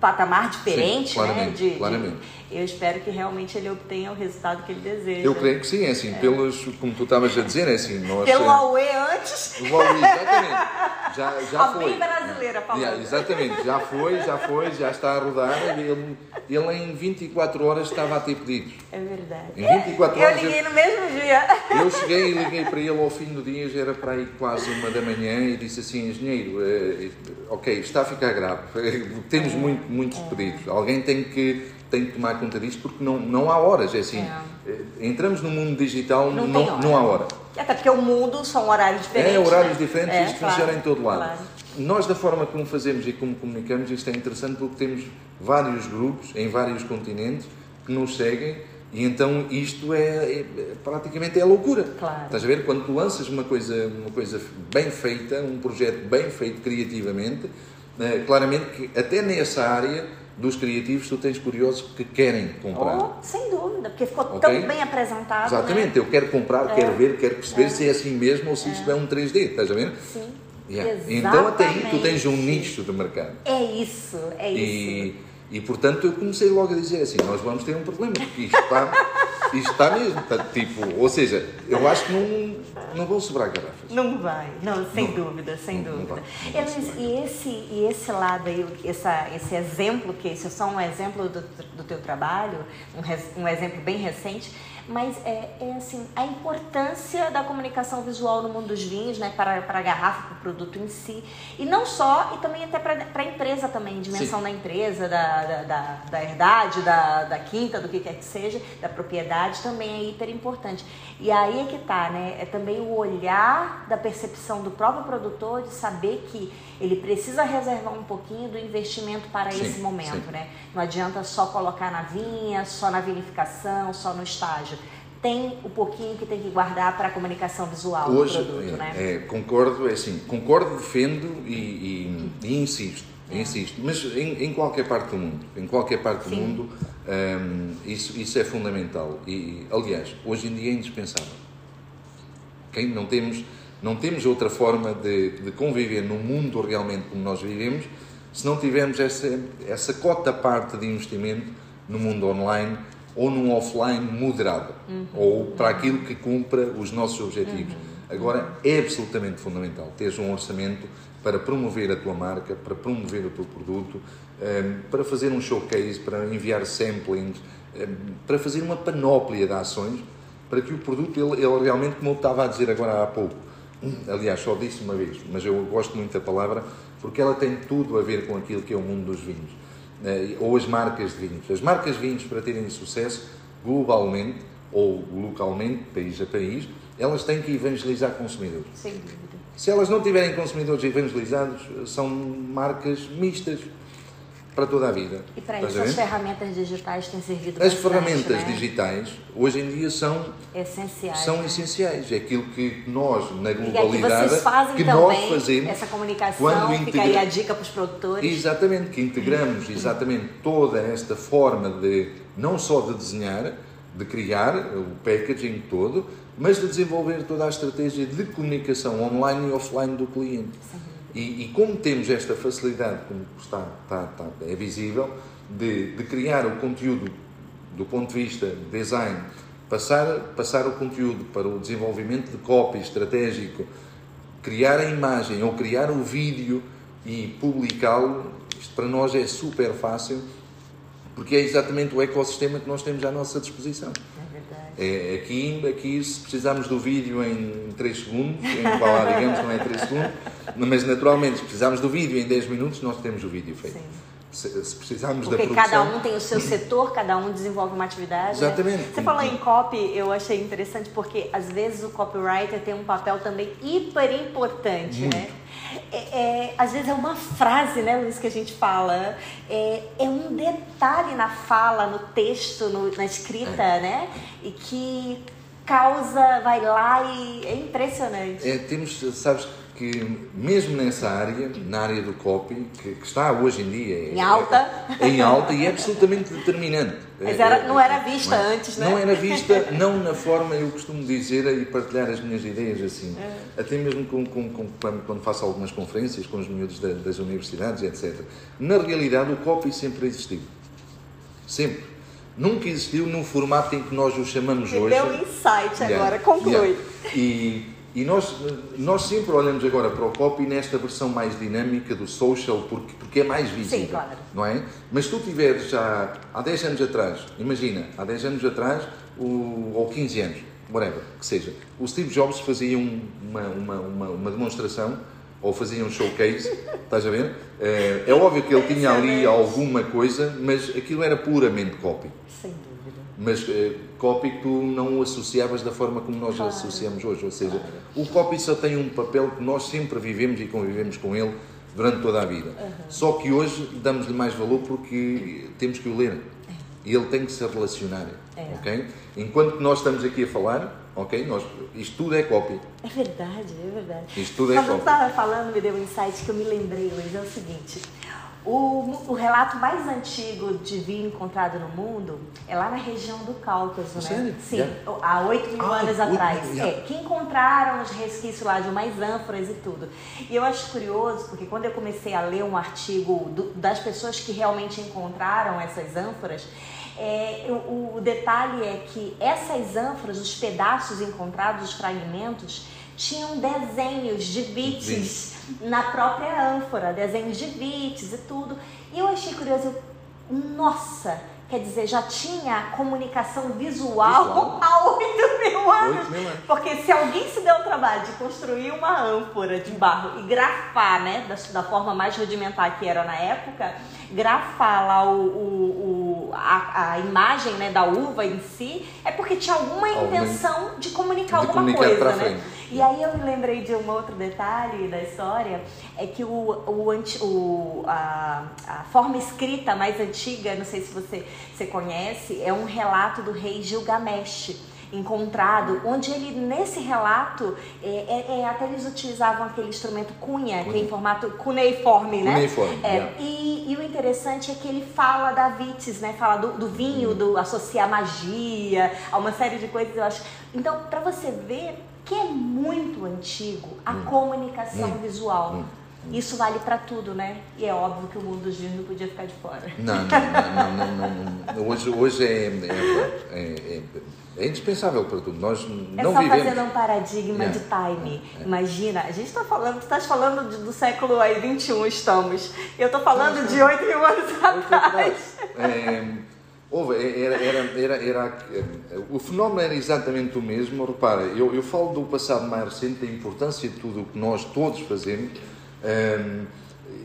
patamar diferente, sim, claramente, né? De, claramente. De, eu espero que realmente ele obtenha o resultado que ele deseja. Eu creio que sim, é assim, é. pelos, como tu estavas a dizer, é assim, nós... Pelo Huawei antes. O Huawei, exatamente. Já, já a foi. bem brasileira, falando. Yeah, exatamente, já foi, já foi, já está a rodar. Ele, ele em 24 horas estava a ter pedidos. É verdade. Em 24 eu horas... Eu liguei no mesmo dia. Eu cheguei e liguei para ele ao fim do dia, já era para aí quase uma da manhã, e disse assim, engenheiro, eh, ok, está a ficar grave, [LAUGHS] temos muito muitos é. pedidos. Alguém tem que, tem que tomar conta disto porque não, não há horas. É assim, é. entramos no mundo digital, não, não, hora. não há hora. Até porque o mundo são horários diferentes. É, horários né? diferentes, é, isto claro, funciona em todo lado. Claro. Nós, da forma como fazemos e como comunicamos, isto é interessante porque temos vários grupos em vários continentes que nos seguem e então isto é, é, praticamente é loucura. Claro. Estás a ver? Quando tu lanças uma coisa, uma coisa bem feita, um projeto bem feito criativamente, né, claramente que até nessa área dos criativos tu tens curiosos que querem comprar. Oh, sem dúvida, porque ficou okay? tão bem apresentado. Exatamente, né? eu quero comprar, é. quero ver, quero perceber é. se é assim mesmo ou se é. isto é um 3D, estás a ver? Sim. Yeah. Então até aí tu tens um nicho de mercado. É isso, é isso. E, e portanto eu comecei logo a dizer assim, nós vamos ter um problema, porque isto está, isto está mesmo. Está, tipo, ou seja, eu acho que não, não vão sobrar garrafas. Não vai, não, sem não, dúvida, sem não, dúvida. Não vai, e, esse, e esse lado aí, essa, esse exemplo, que esse é só um exemplo do, do teu trabalho, um, um exemplo bem recente, mas é, é assim, a importância da comunicação visual no mundo dos vinhos, né, para, para a garrafa, para o produto em si, e não só, e também até para, a empresa também, dimensão Sim. da empresa, da, da, da, da herdade, da, da quinta, do que quer que seja, da propriedade, também é hiper importante. E aí é que tá, né, é também o olhar da percepção do próprio produtor de saber que ele precisa reservar um pouquinho do investimento para sim, esse momento, sim. né? Não adianta só colocar na vinha, só na vinificação, só no estágio. Tem o pouquinho que tem que guardar para a comunicação visual Hoje, do produto, é, né? É, concordo, é assim, concordo, defendo e, e, e insisto, é. insisto. Mas em, em, qualquer parte do mundo, em qualquer parte do mundo, um, isso, isso é fundamental. E, aliás, hoje em dia é indispensável. Okay? Não temos não temos outra forma de, de, conviver no mundo realmente como nós vivemos se não tivermos essa, essa cota parte de investimento no mundo online ou num offline moderado uhum. ou para aquilo que cumpra os nossos objetivos. Uhum. Agora, é absolutamente fundamental teres um orçamento para promover a tua marca, para promover o teu produto, ehm, para fazer um showcase, para enviar samplings, ehm, para fazer uma panóplia de ações para que o produto, ele, ele realmente, como eu estava a dizer agora há pouco, aliás, só disse uma vez, mas eu gosto muito da palavra porque ela tem tudo a ver com aquilo que é o mundo dos vinhos eh, ou as marcas de vinhos. As marcas de vinhos, para terem sucesso globalmente ou localmente, país a país, elas têm que evangelizar consumidores. Sem dúvida. Se elas não tiverem consumidores evangelizados, são marcas mistas para toda a vida. E para isso as ferramentas digitais têm servido As bastante, ferramentas né? digitais hoje em dia são essenciais. São né? essenciais. É aquilo que nós na globalidade e vocês fazem que também nós fazemos essa comunicação, quando fica integra... aí a dica para os produtores. Exatamente, que integramos exatamente toda esta forma de não só de desenhar, de criar o packaging todo, mas de desenvolver toda a estratégia de comunicação online e offline do cliente. Sim. E, e, como temos esta facilidade, como está, está, está é visível, de, de, criar o conteúdo do ponto de vista design, passar, passar o conteúdo para o desenvolvimento de copy estratégico, criar a imagem ou criar o vídeo e publicá-lo, isto para nós é super fácil, porque é exatamente o ecossistema que nós temos à nossa disposição. É, aqui, aqui, se precisarmos do vídeo em 3 segundos, em qual digamos, não é 3 segundos, mas naturalmente, se precisarmos do vídeo em 10 minutos, nós temos o vídeo feito. Sim. Se, precisarmos Porque da produção... cada um tem o seu setor, cada um desenvolve uma atividade. né? Exatamente. Você falou em copy, eu achei interessante porque às vezes o copywriter tem um papel também hiper importante, né? É, é, às vezes é uma frase, né, Luiz, que a gente fala. É, é um detalhe na fala, no texto, no- na escrita, É. né? E que causa, vai lá e é impressionante. É, temos, sabes que mesmo nessa área, na área do copy, que, que está hoje em dia é- Em alta. é, [LAUGHS] em alta e é absolutamente determinante. Mas É- era- é- não era vista não é? antes, né? Não era vista, não na forma, eu costumo dizer e partilhar as minhas ideias assim. É. Até mesmo com, com- com- quando, faço algumas conferências com os miúdos da- das universidades, etc. Na realidade, o copy sempre existiu. Sempre. Nunca existiu num formato em que nós o chamamos hoje. deu um insight Yeah, agora, conclui. yeah. E, e nós, nós sempre olhamos agora para o copy nesta versão mais dinâmica do social, porque, porque é mais visível. Sim, claro. Não é? Mas se tu tiveres já há 10 anos atrás, imagina, há 10 anos atrás, o, ou 15 anos, whatever, que seja, o Steve Jobs fazia um- uma, uma, uma, uma demonstração ou fazia um showcase, [LAUGHS] estás a ver? É, é óbvio que ele tinha ali alguma coisa, mas aquilo era puramente copy. Sem dúvida. Mas eh, copy tu não o associavas da forma como nós Claro. associamos hoje. Ou seja, o copy só tem um papel que nós sempre vivemos e convivemos com ele durante toda a vida. Só que hoje damos-lhe mais valor porque temos que o ler. E ele tem que se relacionar. É. ok? Enquanto nós estamos aqui a falar, ok? Nós, isto tudo é copy. É verdade, é verdade. Isto tudo é Quando eu copy. estava falando, me deu um insight que eu me lembrei, Luiz, é o seguinte. O, o relato mais antigo de vinho encontrado no mundo é lá na região do Cáucaso, né? Sim, Yeah. há 8 mil Ah, anos oito atrás. mil, yeah. É, que encontraram os resquícios lá de umas ânforas e tudo. E eu acho curioso, porque quando eu comecei a ler um artigo do- das pessoas que realmente encontraram essas ânforas, é, o, o detalhe é que essas ânforas, os pedaços encontrados, os fragmentos, tinham desenhos de bits na própria ânfora, desenhos de bits e tudo. E eu achei curioso, eu, nossa, quer dizer, já tinha comunicação visual, Visual. [LAUGHS] há 8 mil anos. Oito mil anos. Porque se alguém se deu o trabalho de construir uma ânfora de barro e grafar, né, da, da forma mais rudimentar que era na época, grafar lá o, o- o- a, a imagem né, da uva em si, é porque tinha alguma Alguma- intenção de comunicar de alguma comunicar coisa, né? frente. E aí eu me lembrei de um outro detalhe da história, é que o, o, o- a, a forma escrita mais antiga, não sei se você, você conhece, é um relato do rei Gilgamesh encontrado, onde ele nesse relato é, é- é, até eles utilizavam aquele instrumento cunha, que é em formato cuneiforme, né? Cuneiforme, É, e, e o interessante é que ele fala da vitis, né? Fala do, do vinho, do associar magia, a uma série de coisas, eu acho. Então, para você ver que é muito antigo a comunicação Muito. visual. Muito. Isso vale para tudo, né? E é óbvio que o mundo dos vinhos não podia ficar de fora. Não, não, não, não, não. Hoje, hoje é, é, é, é- é indispensável para tudo. Nós É não só vivemos. fazendo um paradigma Yeah, de time. yeah, yeah. Imagina, a gente está falando, tu estás falando de- do século aí, 21 estamos. Eu estou falando de 8 mil anos atrás. É, houve, era, era, era, era, eh, o fenómeno era exatamente o mesmo. Repara, eu, eu falo do passado mais recente, da importância de tudo o que nós todos fazemos. Ehm,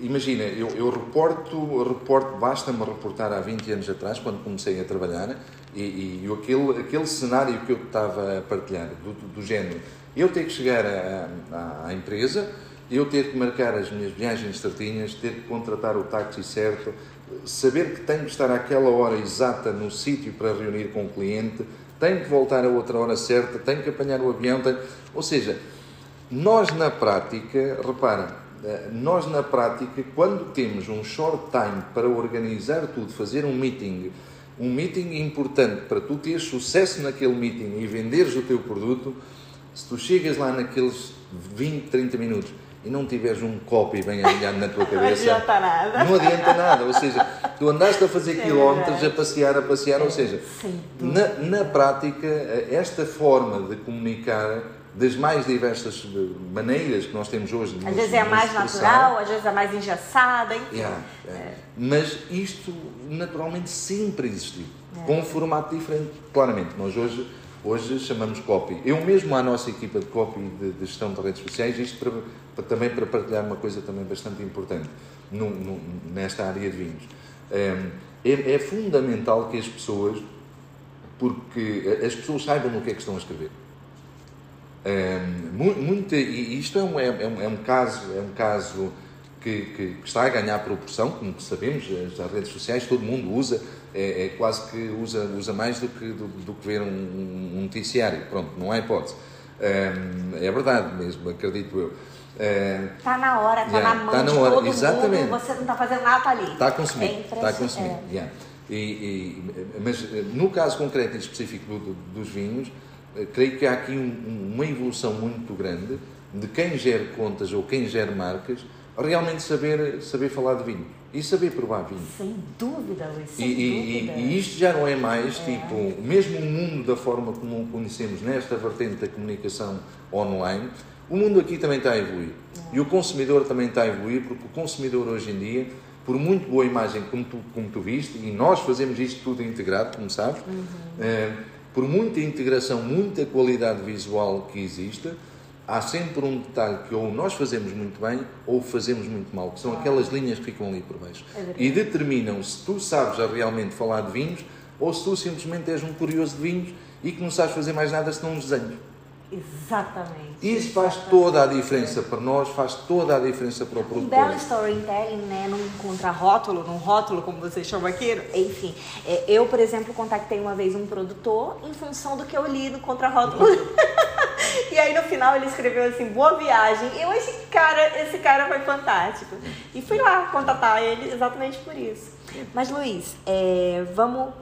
imagina, eu, eu reporto, reporto basta-me reportar há 20 anos atrás, quando comecei a trabalhar, e, e aquele, aquele cenário que eu estava a partilhar, do, do, género, eu ter que chegar à- à empresa, eu ter que marcar as minhas viagens certinhas, ter que contratar o táxi certo, saber que tenho que estar àquela hora exata no sítio para reunir com o cliente, tenho que voltar a outra hora certa, tenho que apanhar o avião, tenho... ou seja, nós na prática, repara, eh, nós na prática, quando temos um short time para organizar tudo, fazer um meeting, um meeting importante para tu teres sucesso naquele meeting e venderes o teu produto, se tu chegas lá naqueles 20, 30 minutos e não tiveres um copy bem alinhado na tua [LAUGHS] Não cabeça, adianta nada. não adianta nada. Ou seja, tu andaste a fazer É quilómetros, verdade. a passear, a passear, ou seja, na, na prática, esta forma de comunicar das mais diversas maneiras que nós temos hoje de Às nos- vezes é mais expressar. natural, às vezes é mais engessada, enfim. Yeah, yeah. Mas isto naturalmente sempre existiu, com um formato diferente. Claramente, nós hoje Hoje chamamos copy. Eu mesmo à nossa equipa de copy de, de gestão de redes sociais, isto para, para, também para partilhar uma coisa também bastante importante no, no, nesta área de vinhos. É, é, é, fundamental que as pessoas, porque as pessoas saibam o que é que estão a escrever. É, muita, e isto é um, é, um, é um caso, é um caso que, que, que, está a ganhar proporção, como sabemos, as, as redes sociais todo mundo usa, é, é, quase que usa, usa mais do que, do, do que ver um, um, noticiário. Pronto, não há hipótese. É, é verdade mesmo, acredito eu. Está na hora, está yeah, na mão tá na hora. Exatamente. Mundo, você não está fazendo nada ali. Está a consumir, está a consumir. É. Yeah. E, e, mas no caso concreto e específico do, do, dos vinhos, eh, creio que há aqui um, uma evolução muito grande de quem gera contas ou quem gera marcas realmente saber, saber falar de vinho e saber provar vinho. Sem dúvida, Luís, sem e, dúvida. E, e, isto já não é mais, é. tipo, mesmo o mundo da forma como o conhecemos nesta vertente da comunicação online, o mundo aqui também está a evoluir. É. E o consumidor também está a evoluir, porque o consumidor hoje em dia, por muito boa imagem como tu, como tu viste, e nós fazemos isto tudo integrado, como sabes, uhum. é, por muita integração, muita qualidade visual que exista, há sempre um detalhe que ou nós fazemos muito bem ou fazemos muito mal, que são aquelas linhas que ficam ali por baixo. É e determinam se tu sabes realmente falar de vinhos ou se tu simplesmente és um curioso de vinhos e que não sabes fazer mais nada senão uns desenhos. Exatamente. Isso faz toda a diferença para nós, faz toda a diferença para o produtor. Um belo storytelling, né? Num contrarótulo, num rótulo, como vocês chamam aqui. Enfim, é, eu, por exemplo, contactei uma vez um produtor em função do que eu li no contrarótulo. [LAUGHS] e aí no final ele escreveu assim, boa viagem. Eu achei que cara, esse cara foi fantástico. E fui lá contatar ele exatamente por isso. Mas Luiz, é, vamos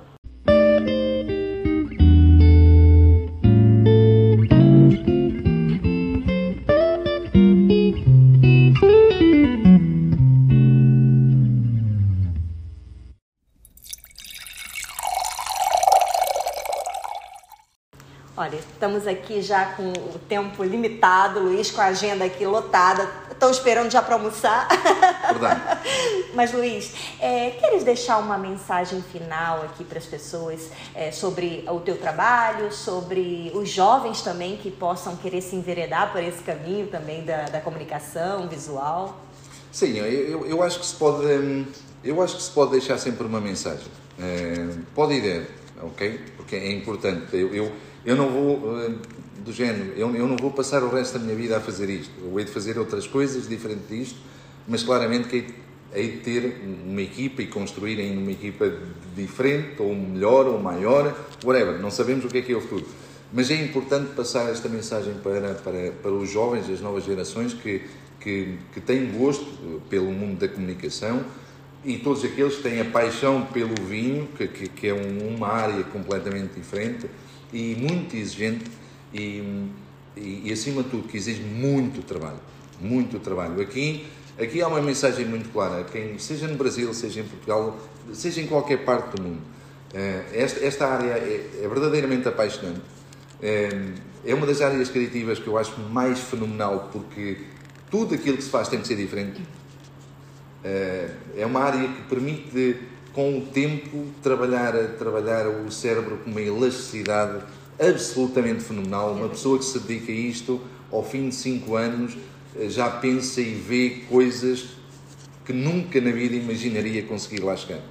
Estamos aqui já com o tempo limitado, Luiz com a agenda aqui lotada. Estão esperando já para almoçar. Verdade. [LAUGHS] Mas, Luiz, é, queres deixar uma mensagem final aqui para as pessoas é, sobre o teu trabalho, sobre os jovens também que possam querer se enveredar por esse caminho também da, da comunicação visual? Sim, eu, eu acho que se pode, hum, eu acho que se pode deixar sempre uma mensagem. É, pode ir, ok? Porque é importante. eu, eu eu não vou, eh, do género, eu, eu não vou passar o resto da minha vida a fazer isto. Eu hei de fazer outras coisas diferente disto, mas claramente que hei de ter uma equipa e construir ainda uma equipa diferente, ou melhor, ou maior, whatever. Não sabemos o que é que é o futuro. Mas é importante passar esta mensagem para, para, para os jovens, as novas gerações que, que, que têm gosto pelo mundo da comunicação e todos aqueles que têm a paixão pelo vinho, que, que, que é uma área completamente diferente e muito exigente e, e, e, acima de tudo que exige muito trabalho, muito trabalho. Aqui, aqui há uma mensagem muito clara, quem, seja no Brasil, seja em Portugal, seja em qualquer parte do mundo, eh, esta, esta área é, é verdadeiramente apaixonante. É, é uma das áreas criativas que eu acho mais fenomenal porque tudo aquilo que se faz tem que ser diferente. Eh, é uma área que permite com o tempo, trabalhar, trabalhar o cérebro com uma elasticidade absolutamente fenomenal. Uma pessoa que se dedica a isto, ao fim de 5 anos, eh, já pensa e vê coisas que nunca na vida imaginaria conseguir lá chegar.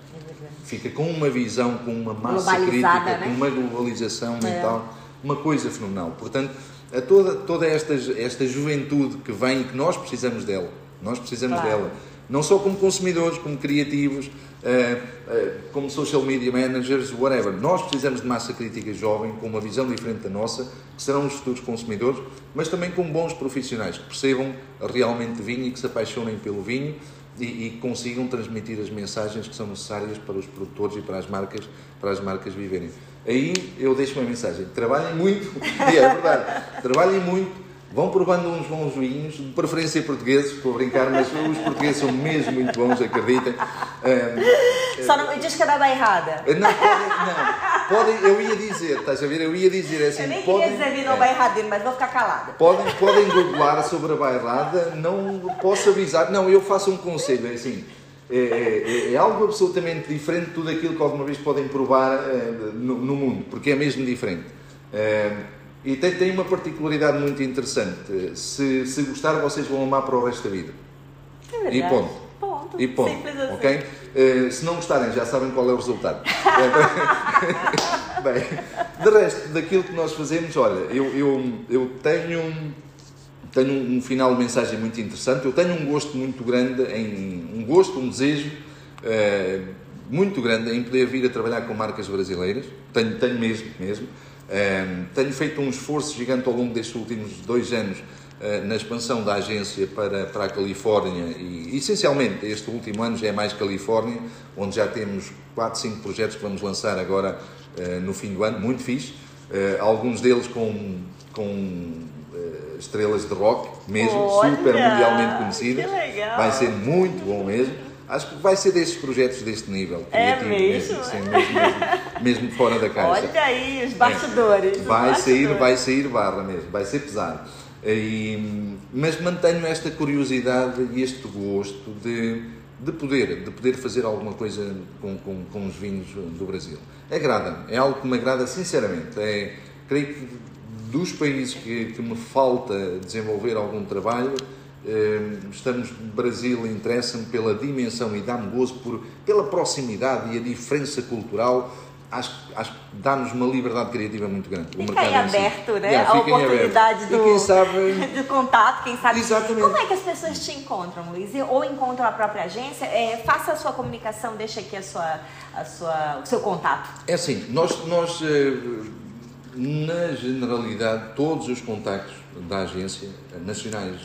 Fica com uma visão, com uma massa crítica, né? com uma globalização é. mental, uma coisa fenomenal. Portanto, a toda, toda esta, esta juventude que vem, que nós precisamos dela, nós precisamos claro. dela, não só como consumidores, como criativos, eh, eh, como social media managers, whatever. Nós precisamos de massa crítica jovem, com uma visão diferente da nossa, que serão os futuros consumidores, mas também com bons profissionais, que percebam realmente vinho e que se apaixonem pelo vinho e, e, consigam transmitir as mensagens que são necessárias para os produtores e para as marcas, para as marcas viverem. Aí eu deixo uma mensagem: trabalhem muito, [LAUGHS] e é verdade, trabalhem muito Vão provando uns bons vinhos, de preferência portugueses, estou a brincar, mas os portugueses são mesmo muito bons, acreditem. Um, Só não me diz que é da bairrada. Não, podem, não. Podem, eu ia dizer, estás a ver? Eu ia dizer assim. Eu nem podem, queria dizer vinho é, bairradinho, mas vou ficar calada. Podem, podem googlar sobre a bairrada, não posso avisar. Não, eu faço um conselho, é assim. É, é, é, algo absolutamente diferente de tudo aquilo que alguma vez podem provar é, no, no mundo, porque é mesmo diferente. E tem, tem uma particularidade muito interessante. Se, se gostar, vocês vão amar para o resto da vida. É e ponto. Ponto. E ponto. Simples assim. Ok? Uh, se não gostarem, já sabem qual é o resultado. [LAUGHS] [LAUGHS] Bem, de resto, daquilo que nós fazemos, olha, eu, eu, eu tenho, tenho um final de mensagem muito interessante. Eu tenho um gosto muito grande, em, um gosto, um desejo uh, muito grande em poder vir a trabalhar com marcas brasileiras. Tenho, tenho mesmo, mesmo. Uh, tenho feito um esforço gigante ao longo destes últimos dois anos eh, na expansão da agência para, para a Califórnia e, essencialmente, este último ano já é mais Califórnia, onde já temos 4, 5 projetos que vamos lançar agora uh, no fim do ano, muito fixe. Uh, alguns deles com, com estrelas de rock, mesmo, Olha, super mundialmente conhecidas. Vai ser muito bom mesmo. Acho que vai ser destes projetos deste nível. É criativo mesmo? sim, mesmo, mesmo, mesmo fora da caixa. Olha aí, os bastidores. os Vai sair, bastidores. vai sair barra mesmo, vai ser pesado. E, mas mantenho esta curiosidade e este gosto de, de poder, de poder fazer alguma coisa com, com, com os vinhos do Brasil. Agrada-me, é algo que me agrada sinceramente. É, creio que dos países que, que me falta desenvolver algum trabalho, eh, estamos, Brasil interessa-me pela dimensão e dá-me gozo por, pela proximidade e a diferença cultural acho, acho que dá-nos uma liberdade criativa muito grande. O Fica aí mercado si. aberto, né? Yeah, a fica em aberto. oportunidade do, quem sabe [LAUGHS] do contato, quem sabe. Exatamente. Como é que as pessoas te encontram, Luiz? Ou encontram a própria agência? É, faça a sua comunicação, deixa aqui a sua, a sua, o seu contato. É assim, nós, nós eh, na generalidade, todos os contactos da agência, eh, nacionais,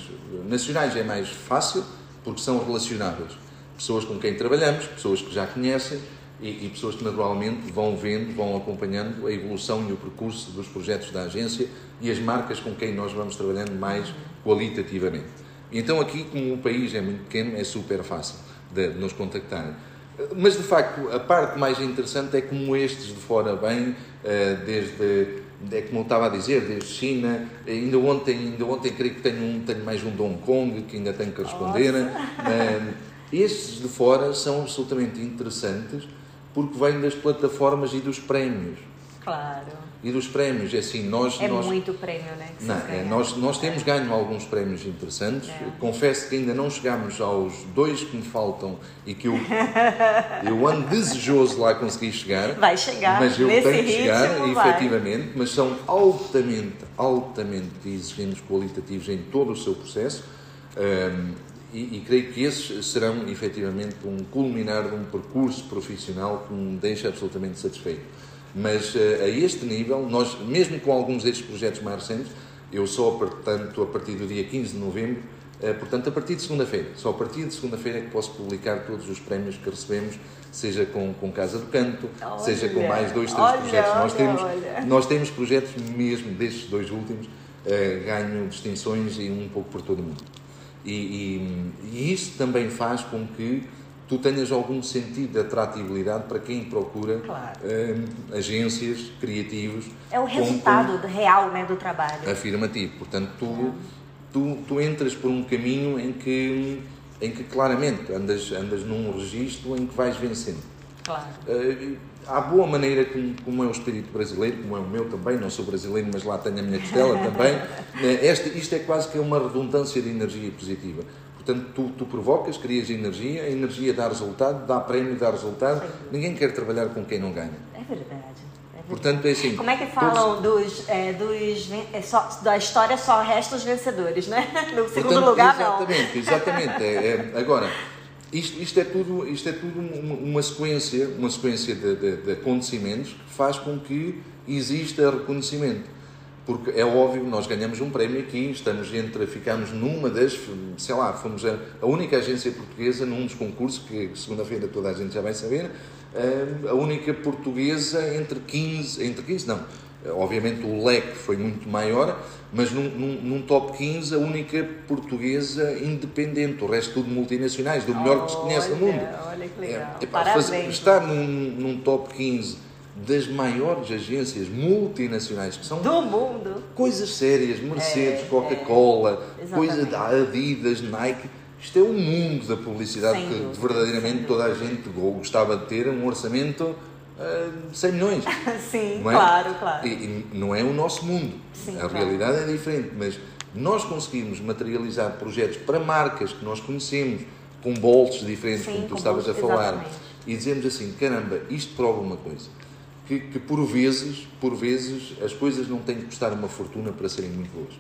nacionais é mais fácil porque são relacionáveis. Pessoas com quem trabalhamos, pessoas que já conhecem e, e pessoas que naturalmente vão vendo, vão acompanhando a evolução e o percurso dos projetos da agência e as marcas com quem nós vamos trabalhando mais qualitativamente. Então aqui, como o país é muito pequeno, é super fácil de nos contactarem. Mas de facto, a parte mais interessante é como estes de fora eh, desde, é como eu estava a dizer, desde China, ainda ontem, ainda ontem creio que tenho, um, tenho mais um de Hong Kong que ainda tenho que responder. Eh, Estes de fora são absolutamente interessantes porque vêm das plataformas e dos prémios. Claro. E dos prémios, é assim, nós... É nós muito prêmio, né? não, é, nós, nós temos ganho alguns prémios interessantes. É. Confesso que ainda não chegámos aos dois que me faltam e que eu, [LAUGHS] eu ando desejoso lá conseguir chegar. Vai chegar. Mas eu Nesse tenho que chegar, vai. efetivamente, mas são altamente, altamente exigentes qualitativos em todo o seu processo. hum, e, e creio que esses serão efetivamente um culminar de um percurso profissional que me deixa absolutamente satisfeito. Mas eh, a este nível, nós, mesmo com alguns destes projetos mais recentes, eu só, portanto, a partir do dia 15 de novembro, eh, portanto, a partir de segunda-feira, só a partir de segunda-feira é que posso publicar todos os prémios que recebemos, seja com, com Casa do Canto, Olha, seja com mais dois, três olha, projetos. nós, olha, temos, olha. nós temos projetos mesmo destes dois últimos, eh, ganho distinções e um pouco por todo o mundo. E, e, e isso também faz com que tu tenhas algum sentido de atratividade para quem procura Claro. eh, agências, criativos. É o com- resultado do- real né, do trabalho. afirmativo. Portanto, tu, tu, tu entras por um caminho em que, em que claramente andas, andas num registro em que vais vencendo. Claro. Eh, há boa maneira, como, como é o espírito brasileiro, como é o meu também, não sou brasileiro, mas lá tenho a minha costela [LAUGHS] também, eh, este, isto é quase que uma redundância de energia positiva. Portanto, tu, tu provocas, crias energia, a energia dá resultado, dá prémio, dá resultado. Ninguém quer trabalhar com quem não ganha. É verdade. é. Portanto, é assim. Como é que todos- falam dos, é, dos é só, da história só resta os vencedores, né? [LAUGHS] No segundo Portanto, lugar, não. exatamente, Exatamente, É, é- agora, isto, isto é tudo, isto é tudo uma, uma sequência, uma sequência de, de- de acontecimentos que faz com que exista reconhecimento. Porque é óbvio, nós ganhamos um prémio aqui, estamos entre, ficamos numa das, sei lá, fomos a, a única agência portuguesa num dos concursos, que segunda-feira toda a gente já vai saber, eh, a única portuguesa entre 15, entre 15 não, obviamente o leque foi muito maior, mas num, num- num top 15 a única portuguesa independente, o resto tudo multinacionais, do melhor que se conhece no Olha, mundo. Olha que legal. É, epá, Parabéns. fazer- estar num, num top 15 das maiores agências multinacionais, que são Do mundo. coisas sérias, Mercedes, É, Coca-Cola, é. coisas da Adidas, Nike. Isto é o mundo da publicidade Sem que dúvida, verdadeiramente toda a gente go- gostava de ter, um orçamento uh, 100 milhões. [LAUGHS] Sim, é? claro, claro. E, e, não é o nosso mundo. Sim, a claro. realidade é diferente, mas nós conseguimos materializar projetos para marcas que nós conhecemos, com bolsos diferentes, Sim, como tu com estavas a bolsos, falar, exatamente. e dizemos assim, caramba, isto prova uma coisa, que, que por vezes, por vezes, as coisas não têm de custar uma fortuna para serem muito boas.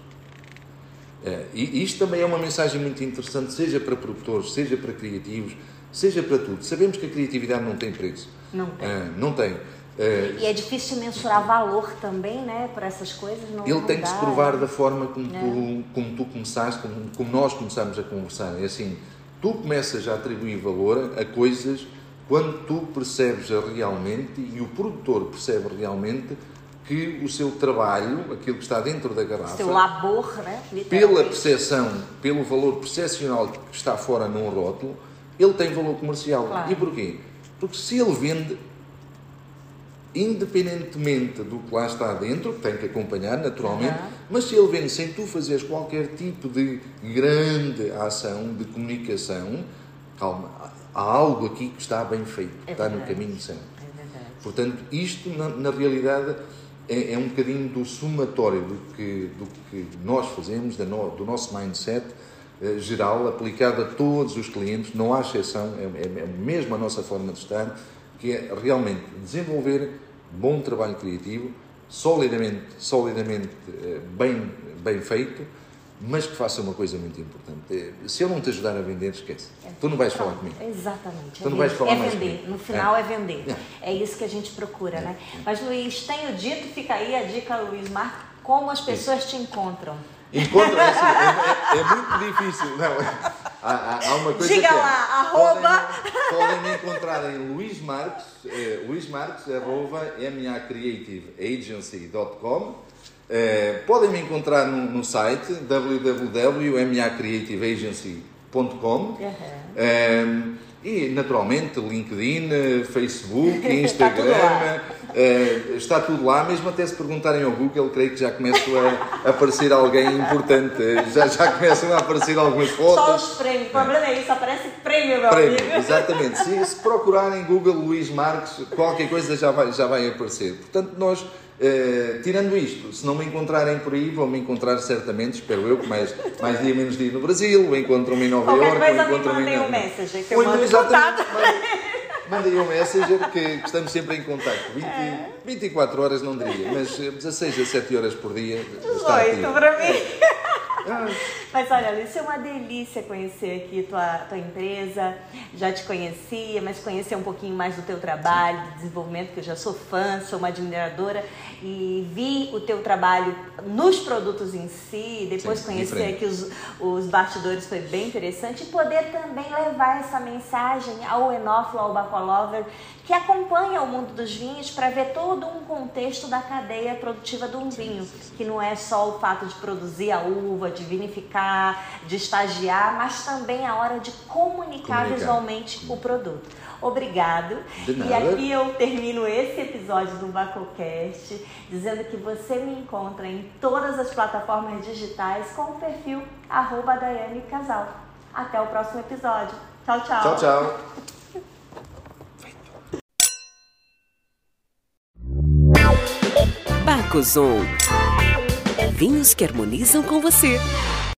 É, e isto também é uma mensagem muito interessante, seja para produtores, seja para criativos, seja para tudo. Sabemos que a criatividade não tem preço. Não tem. É, não tem. É, E é difícil mensurar valor também, né? Por essas coisas. Não ele não tem que se dá. provar da forma como, É. tu, como tu começaste, como, como nós começamos a conversar. É assim, tu começas a atribuir valor a coisas quando tu percebes realmente e o produtor percebe realmente que o seu trabalho, aquilo que está dentro da garrafa, Seu labor, né? pela percepção, pelo valor percepcional que está fora num rótulo, ele tem valor comercial. Claro. E porquê? Porque se ele vende, independentemente do que lá está dentro, que tem que acompanhar naturalmente, Aham. mas se ele vende sem tu fazeres qualquer tipo de grande ação de comunicação, calma, há algo aqui que está bem feito, É está no verdade. caminho certo. É. Portanto, isto na, na realidade é, é um bocadinho do somatório do que, do que nós fazemos, da no- do nosso mindset eh, geral, aplicado a todos os clientes, não há exceção, é, é, é mesmo a nossa forma de estar, que é realmente desenvolver bom trabalho criativo, solidamente, solidamente eh, bem, bem feito, mas que faça uma coisa muito importante. Eh, Se eu não te ajudar a vender, esquece. Tu não vais falar Pronto, comigo. Exatamente. Tu não é vais vender. falar é mais vender. comigo. No final é, É. vender. É. isso que a gente procura, né? Mas, Luiz, tenho dito, fica aí a dica, Luiz Marco, como as pessoas te encontram. Encontra assim, é, é [LAUGHS] muito difícil. Não, há, há- uma coisa Diga que é, lá, arroba. Podem, podem me encontrar em Luís Marques, eh, Luís Marques, arroba macreativeagency.com. Eh, podem me encontrar no, no site www.macreativeagency.com. Uhum. Eh, e naturalmente LinkedIn, eh, Facebook, [LAUGHS] Está tudo Instagram, eh, está tudo lá, mesmo até se perguntarem ao Google, creio que já começa a [LAUGHS] aparecer alguém importante, já, já começam a aparecer algumas Só fotos. os prêmios. O problema é isso, aparece prêmio, meu Prémio, amigo. exatamente. Se, se procurarem Google Luís Marques, qualquer coisa já vai, já vai aparecer. Portanto, nós, eh, tirando isto, se não me encontrarem por aí, vão me encontrar certamente, espero eu, que mais, mais dia menos dia no Brasil, encontram-me em Nova Qualquer Iorque, coisa me encontram-me mandem em- um messenger que eu então, mando contato. mandem- um messenger que, que estamos sempre em contacto. 20, [LAUGHS] É. 24 horas não diria, mas eh, 16 a 7 horas por dia está 18 ativo. pra mim. Ah, [LAUGHS] Mas olha, Alice, é uma delícia conhecer aqui tua, tua empresa. Já te conhecia, mas conhecer um pouquinho mais do teu trabalho, do desenvolvimento, que eu já sou fã, sou uma admiradora e vi o teu trabalho nos produtos em si, depois Sim, conhecer diferente. aqui os, os bastidores foi bem interessante e poder também levar essa mensagem ao enófilo, ao bacolover, que acompanha o mundo dos vinhos para ver todo um contexto da cadeia produtiva de um vinho, que não é só o fato de produzir a uva, de vinificar, de estagiar, mas também a hora de comunicar, Comunicar. visualmente o produto. Obrigado. E aqui eu termino esse episódio do Bacocast dizendo que você me encontra em todas as plataformas digitais com o perfil arroba Daiane Casal. Até o próximo episódio. Tchau, tchau. Tchau, tchau. Bacozon. Vinhos que harmonizam com você.